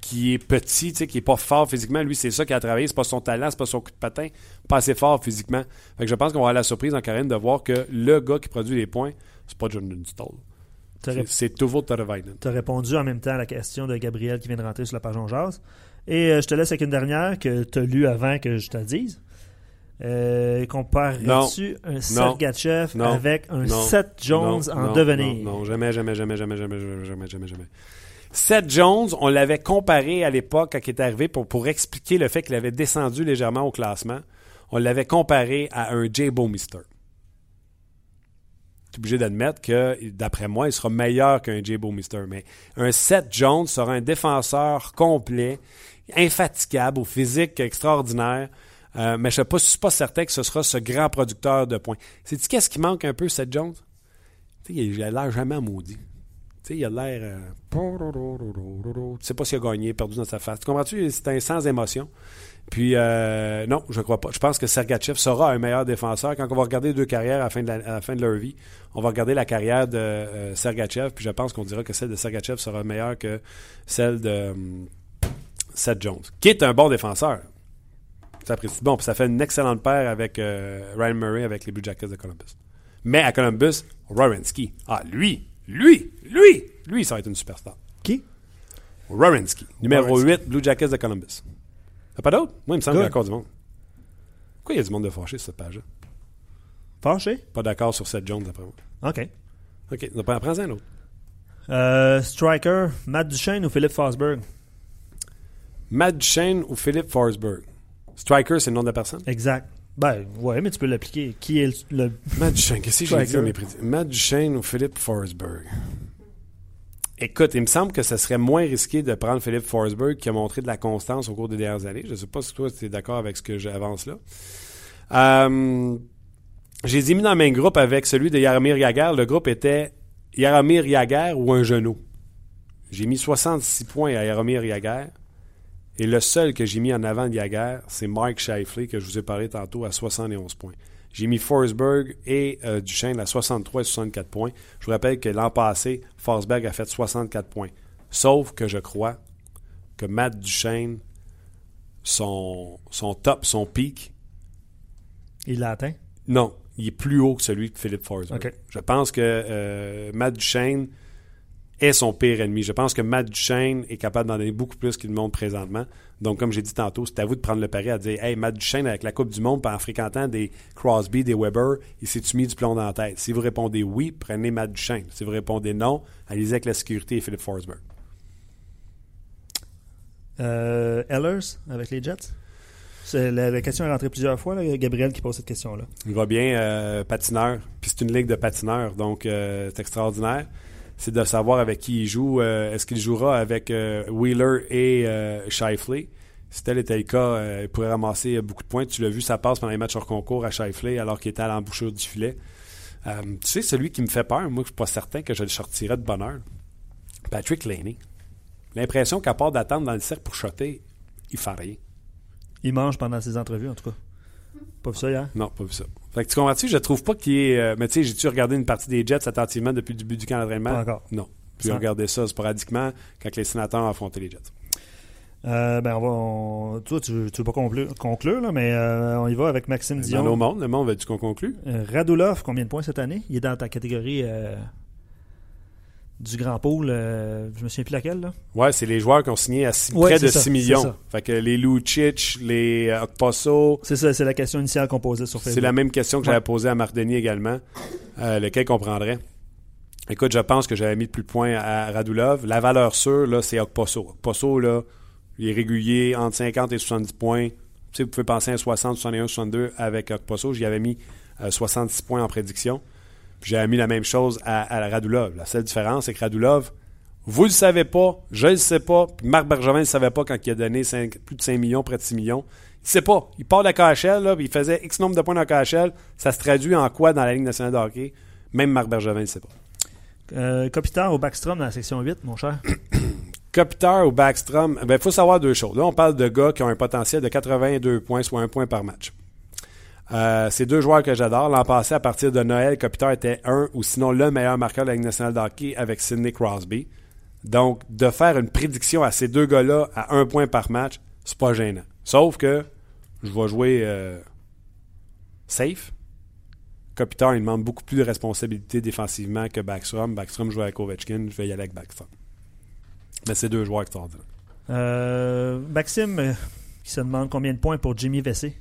qui est petit, qui est pas fort physiquement, lui, c'est ça qui a travaillé. C'est pas son talent, c'est pas son coup de patin, pas assez fort physiquement. Fait que je pense qu'on va avoir la surprise en carrière de voir que le gars qui produit les points, c'est pas Jordan Stall. C'est toujours Toravainen. Tu as répondu en même temps à la question de Gabriel qui vient de rentrer sur la page en jazz. Et euh, je te laisse avec une dernière que tu as lue avant que je te dise. Euh, Comparerais-tu un Sergachev avec un Seth Jones en devenir? Non, jamais, jamais, jamais, jamais, jamais, jamais, jamais, jamais. Seth Jones, on l'avait comparé à l'époque quand il est arrivé pour, pour expliquer le fait qu'il avait descendu légèrement au classement. On l'avait comparé à un Jay Bowmister. Je suis obligé d'admettre que, d'après moi, il sera meilleur qu'un Jay Bowmister. Mais un Seth Jones sera un défenseur complet, infatigable, au physique extraordinaire. Euh, mais je ne suis pas certain que ce sera ce grand producteur de points. C'est-tu qu'est-ce qui manque un peu, Seth Jones? il a l'air jamais maudit. il a l'air. Euh, tu sais pas s'il a gagné, perdu dans sa face. Tu comprends-tu? C'est un sans émotion. Puis, euh, non, je crois pas. Je pense que Sergachev sera un meilleur défenseur. Quand on va regarder deux carrières à la fin de, la, fin de leur vie, on va regarder la carrière de Sergachev, puis je pense qu'on dira que celle de Sergachev sera meilleure que celle de Seth Jones, qui est un bon défenseur. Bon, puis ça fait une excellente paire avec euh, Ryan Murray avec les Blue Jackets de Columbus. Mais à Columbus, Rorensky. Ah, lui, lui, lui, lui, ça va être une superstar. Qui? Rorensky, numéro Werenski. 8, Blue Jackets de Columbus. T'as pas d'autre? Moi, il me semble qu'il y a encore du monde. Pourquoi il y a du monde de fâché sur cette page-là? Fâché? Pas d'accord sur Seth Jones, après moi. OK. OK, on prend prends un autre. Euh, striker, Matt Duchesne ou Philippe Forsberg? Matt Duchesne ou Philippe Forsberg? Striker, c'est le nom de la personne? Exact. Ben, ouais, mais tu peux l'appliquer. Qui est le. Matt Duchesne, qu'est-ce que j'ai dit dans mes prédictions? Matt Duchesne ou Philippe Forsberg? Écoute, il me semble que ce serait moins risqué de prendre Philippe Forsberg qui a montré de la constance au cours des dernières années. Je ne sais pas si toi, tu es d'accord avec ce que j'avance là. Euh, j'ai mis dans le même groupe avec celui de Yaromir Yager. Le groupe était Yaromir Yager ou un genou. J'ai mis 66 points à Yaromir Yager. Et le seul que j'ai mis en avant de Yager, c'est Mike Shifley, que je vous ai parlé tantôt, à 71 points. J'ai mis Forsberg et euh, Duchesne à 63 et 64 points. Je vous rappelle que l'an passé, Forsberg a fait 64 points. Sauf que je crois que Matt Duchesne, son, son top, son pic, Il l'a atteint? non, il est plus haut que celui de Philippe Forsberg. Je pense que euh, Matt Duchesne est son pire ennemi. Je pense que Matt Duchesne est capable d'en donner beaucoup plus qu'il montre présentement. Donc, comme j'ai dit tantôt, c'est à vous de prendre le pari à dire Hey, Matt Duchesne, avec la Coupe du Monde, en fréquentant des Crosby, des Weber, il s'est-tu mis du plomb dans la tête? Si vous répondez oui, prenez Matt Duchesne. Si vous répondez non, allez-y avec la sécurité et Philippe Forsberg. Euh, Ellers avec les Jets? La, la question est rentrée plusieurs fois. Là. Gabriel qui pose cette question-là. Il va bien, euh, patineur. Puis c'est une ligue de patineurs, donc euh, c'est extraordinaire. C'est de savoir avec qui il joue. Euh, Est-ce qu'il jouera avec euh, Wheeler et euh, Shifley? Si tel était le cas, il pourrait ramasser beaucoup de points. Tu l'as vu, ça passe pendant les matchs hors concours à Shifley alors qu'il était à l'embouchure du filet. Tu sais, celui qui me fait peur, moi, je suis pas certain que je le sortirais de bonheur. Patrick Laney. L'impression qu'à part d'attendre dans le cercle pour shotter, il fait rien. Il mange pendant ses entrevues, en tout cas. Pas vu ça hier? Non, pas vu ça. Fait que tu comprends-tu? Je trouve pas qu'il est. euh, mais tu sais, j'ai-tu regardé une partie des Jets attentivement depuis le début du camp d'entraînement? Pas encore. Non. Puis Sans- regarder ça sporadiquement quand les sénateurs ont affronté les Jets. Euh, ben, on va. on- Toi, tu, tu veux pas conclure, conclure, là, mais euh, on y va avec Maxime Dans Dion. nos mondes, le monde veut-tu qu'on conclue? Euh, Radulov, combien de points cette année? Il est dans ta catégorie du grand pôle. euh, je me souviens plus laquelle, là. Ouais, c'est les joueurs qui ont signé à six- Ouais, près c'est de ça, 6 c'est millions. Fait que les Lucic, les euh, Okposo, C'est ça, c'est la question initiale qu'on posait sur c'est Facebook. la même question que Ouais. j'avais posée à Marc Denis également, euh, lequel comprendrait? Écoute, je pense que j'avais mis plus de points à Radulov. La valeur sûre, là, c'est Okposo. Okposo, là, il est régulier entre 50 et 70 points. Tu sais, vous pouvez penser à 60, 61, 62 avec Okposo. J'y avais mis euh, 66 points en prédiction. Puis j'avais mis la même chose à, à Radulov. La seule différence, c'est que Radulov, vous le savez pas, je le sais pas, puis Marc Bergevin ne le savait pas quand il a donné plus de 5 millions, près de 6 millions. Il sait pas. Il part de la KHL, là, puis il faisait X nombre de points dans la KHL. Ça se traduit en quoi dans la Ligue nationale de hockey? Même Marc Bergevin ne sait pas. Euh, Kopitar au Backstrom dans la section 8, mon cher? [CLEARS THROAT] Kopitar ou Backstrom, il faut savoir deux choses. Là, on parle de gars qui ont un potentiel de 82 points, soit un point par match. Euh, c'est deux joueurs que j'adore. L'an passé, à partir de Noël, Kopitar était un ou sinon le meilleur marqueur de la Ligue nationale avec Sidney Crosby. Donc, de faire une prédiction à ces deux gars-là à un point par match, c'est pas gênant. Sauf que je vais jouer euh, safe. Kopitar, il demande beaucoup plus de responsabilités défensivement que Backstrom. Backstrom joue avec Ovechkin, je vais y aller avec Backstrom. Mais c'est deux joueurs extraordinaires. Euh, Maxime euh, qui se demande combien de points pour Jimmy Vessé?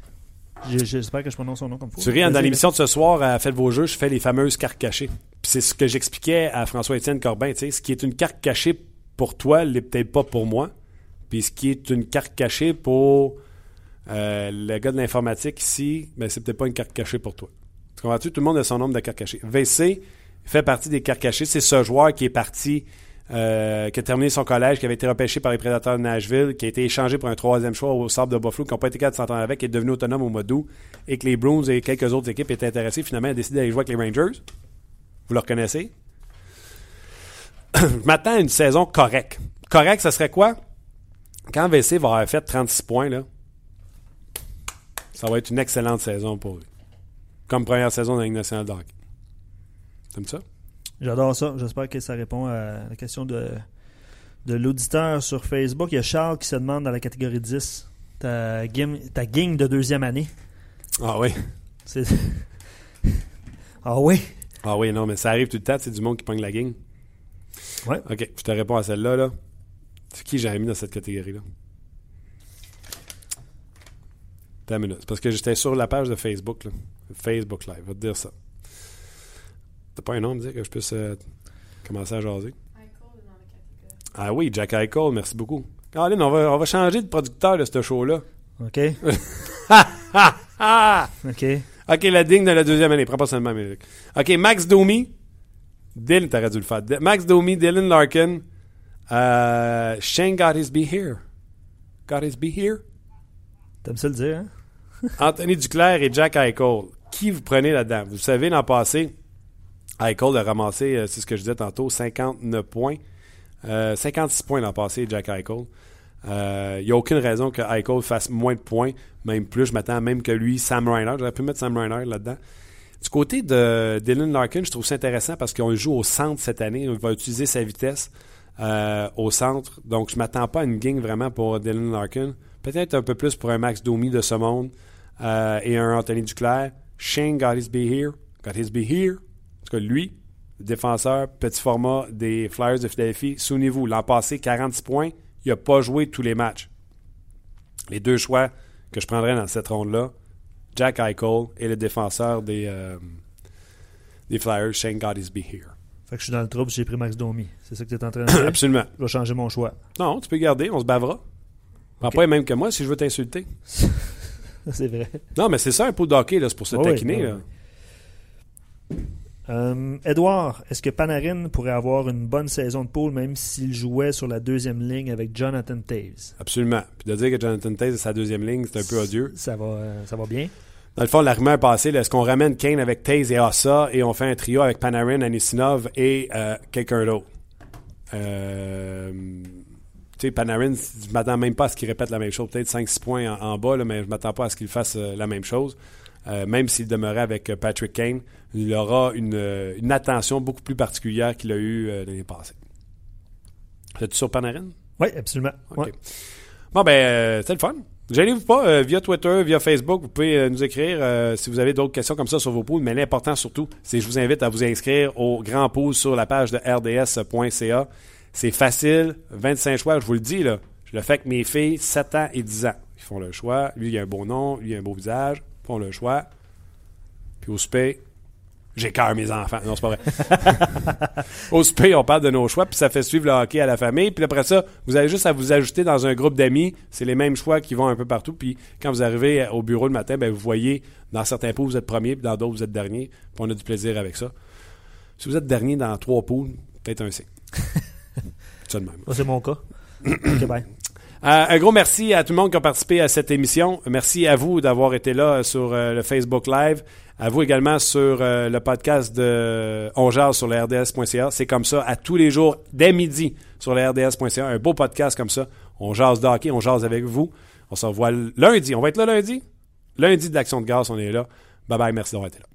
J'espère que je prononce son nom comme faut. Tu ris, dans l'émission de ce soir, à Faites vos jeux, je fais les fameuses cartes cachées. C'est ce que j'expliquais à François-Étienne Corbin. tu sais, Ce qui est une carte cachée pour toi, l'est peut-être pas pour moi. Puis ce qui est une carte cachée pour euh, le gars de l'informatique ici, ben, c'est peut-être pas une carte cachée pour toi. Tu comprends-tu? Tout le monde a son nombre de cartes cachées. VC fait partie des cartes cachées. C'est ce joueur qui est parti, euh, qui a terminé son collège, qui avait été repêché par les Prédateurs de Nashville, qui a été échangé pour un troisième choix au Sable de Buffalo, qui n'ont pas été capables de s'entendre avec, qui est devenu autonome au mois d'août, et que les Bruins et quelques autres équipes étaient intéressées. Finalement, il a décidé d'aller jouer avec les Rangers. Vous le reconnaissez? Je m'attends à une saison correcte. Correct, ça serait quoi? Quand VC va avoir fait 36 points, là, ça va être une excellente saison pour lui. Comme première saison dans la Ligue nationale de hockey. T'aimes ça? J'adore ça. J'espère que ça répond à la question de, de l'auditeur sur Facebook. Il y a Charles qui se demande dans la catégorie 10 ta, game, ta gang de deuxième année. Ah oui. [LAUGHS] Ah oui? Ah oui, non, mais ça arrive tout le temps, c'est du monde qui pogne la gang. Ouais. OK, je te réponds à celle-là. Là. C'est qui j'ai mis dans cette catégorie-là? C'est parce que j'étais sur la page de Facebook. Là. Facebook Live, va te dire ça. T'as pas un nom me dire que je puisse euh, commencer à jaser? Ah oui, Jack Eichel, merci beaucoup. Caroline, on va, on va changer de producteur de ce show-là. OK. [LAUGHS] OK. OK, la digne de la deuxième année. Prends pas seulement Amérique. OK, Max Domi. Dylan, t'aurais dû le faire. Max Domi, Dylan Larkin. Euh, Shane got his be here. Got his be here. T'aimes ça le dire, hein? Anthony Duclair et Jack Eichel. Qui vous prenez là-dedans? Vous savez, l'an passé, Eichel a ramassé, euh, c'est ce que je disais tantôt, 59 points. Euh, 56 points l'an passé, Jack Eichel. Il n'y a aucune raison que Eichel fasse moins de points, même plus. Je m'attends même que lui, Sam Reinhardt. J'aurais pu mettre Sam Reinhardt là-dedans. Du côté de Dylan Larkin, je trouve ça intéressant parce qu'on joue au centre cette année. Il va utiliser sa vitesse euh, au centre. Donc, je m'attends pas à une gang vraiment pour Dylan Larkin. Peut-être un peu plus pour un Max Domi de ce monde euh, et un Anthony Duclair. Shane got his be here. Got his be here. En tout cas, lui, défenseur, petit format des Flyers de Philadelphie. Souvenez-vous, l'an passé, 46 points. Il n'a pas joué tous les matchs. Les deux choix que je prendrais dans cette ronde-là, Jack Eichel et le défenseur des, euh, des Flyers, Shane his be here. Fait que je suis dans le trouble, j'ai pris Max Domi. C'est ça que tu es en train de dire? [COUGHS] Absolument. Je vais changer mon choix. Non, tu peux garder, on se bavera. Pas les mêmes que moi si je veux t'insulter. [LAUGHS] C'est vrai. Non, mais c'est ça un pot de hockey, là, c'est pour se taquiner. là. Euh, Edouard, est-ce que Panarin pourrait avoir une bonne saison de poule même s'il jouait sur la deuxième ligne avec Jonathan Taves? Absolument. Puis de dire que Jonathan Taze est sa deuxième ligne, c'est un peu odieux. Ça va, euh, ça va bien? Dans le fond, la rumeur passée, là, est-ce qu'on ramène Kane avec Taze et Assa et on fait un trio avec Panarin, Anisinov et euh, quelqu'un d'autre? Euh, tu sais, Panarin, je m'attends même pas à ce qu'il répète la même chose. Peut-être 5-6 points en, en bas, là, mais je m'attends pas à ce qu'il fasse euh, la même chose. Euh, même s'il demeurait avec euh, Patrick Kane, il aura une, euh, une attention beaucoup plus particulière qu'il a eue l'année passée. Es-tu sur Panarin? Oui, absolument. Ouais. Bon, ben, c'était le fun. Gênez-vous pas, euh, via Twitter, via Facebook, vous pouvez euh, nous écrire euh, si vous avez d'autres questions comme ça sur vos poules. Mais l'important surtout, c'est que je vous invite à vous inscrire au grand pool sur la page de rds.ca. C'est facile, 25 choix, je vous le dis, là. Je le fais avec mes filles, 7 ans et 10 ans. Ils font le choix. Lui, il a un beau nom, lui, il a un beau visage. Font le choix. Puis au souper, j'écœure mes enfants. Non, c'est pas vrai. [LAUGHS] Au souper, on parle de nos choix, puis ça fait suivre le hockey à la famille. Puis après ça, vous avez juste à vous ajouter dans un groupe d'amis. C'est les mêmes choix qui vont un peu partout. Puis quand vous arrivez au bureau le matin, ben, vous voyez, dans certains poules, vous êtes premier, puis dans d'autres, vous êtes dernier. Puis on a du plaisir avec ça. Si vous êtes dernier dans trois poules, peut-être un signe. [LAUGHS] C'est ça de même. Ça, c'est mon cas. [CLEARS THROAT] OK, bye. Euh, un gros merci à tout le monde qui a participé à cette émission. Merci à vous d'avoir été là sur euh, le Facebook Live. À vous également sur euh, le podcast de On Jase sur le RDS.ca. C'est comme ça à tous les jours, dès midi, sur le RDS.ca. Un beau podcast comme ça. On jase de hockey, on jase avec vous. On se revoit lundi. On va être là lundi? Lundi de l'Action de grâce, on est là. Bye bye, merci d'avoir été là.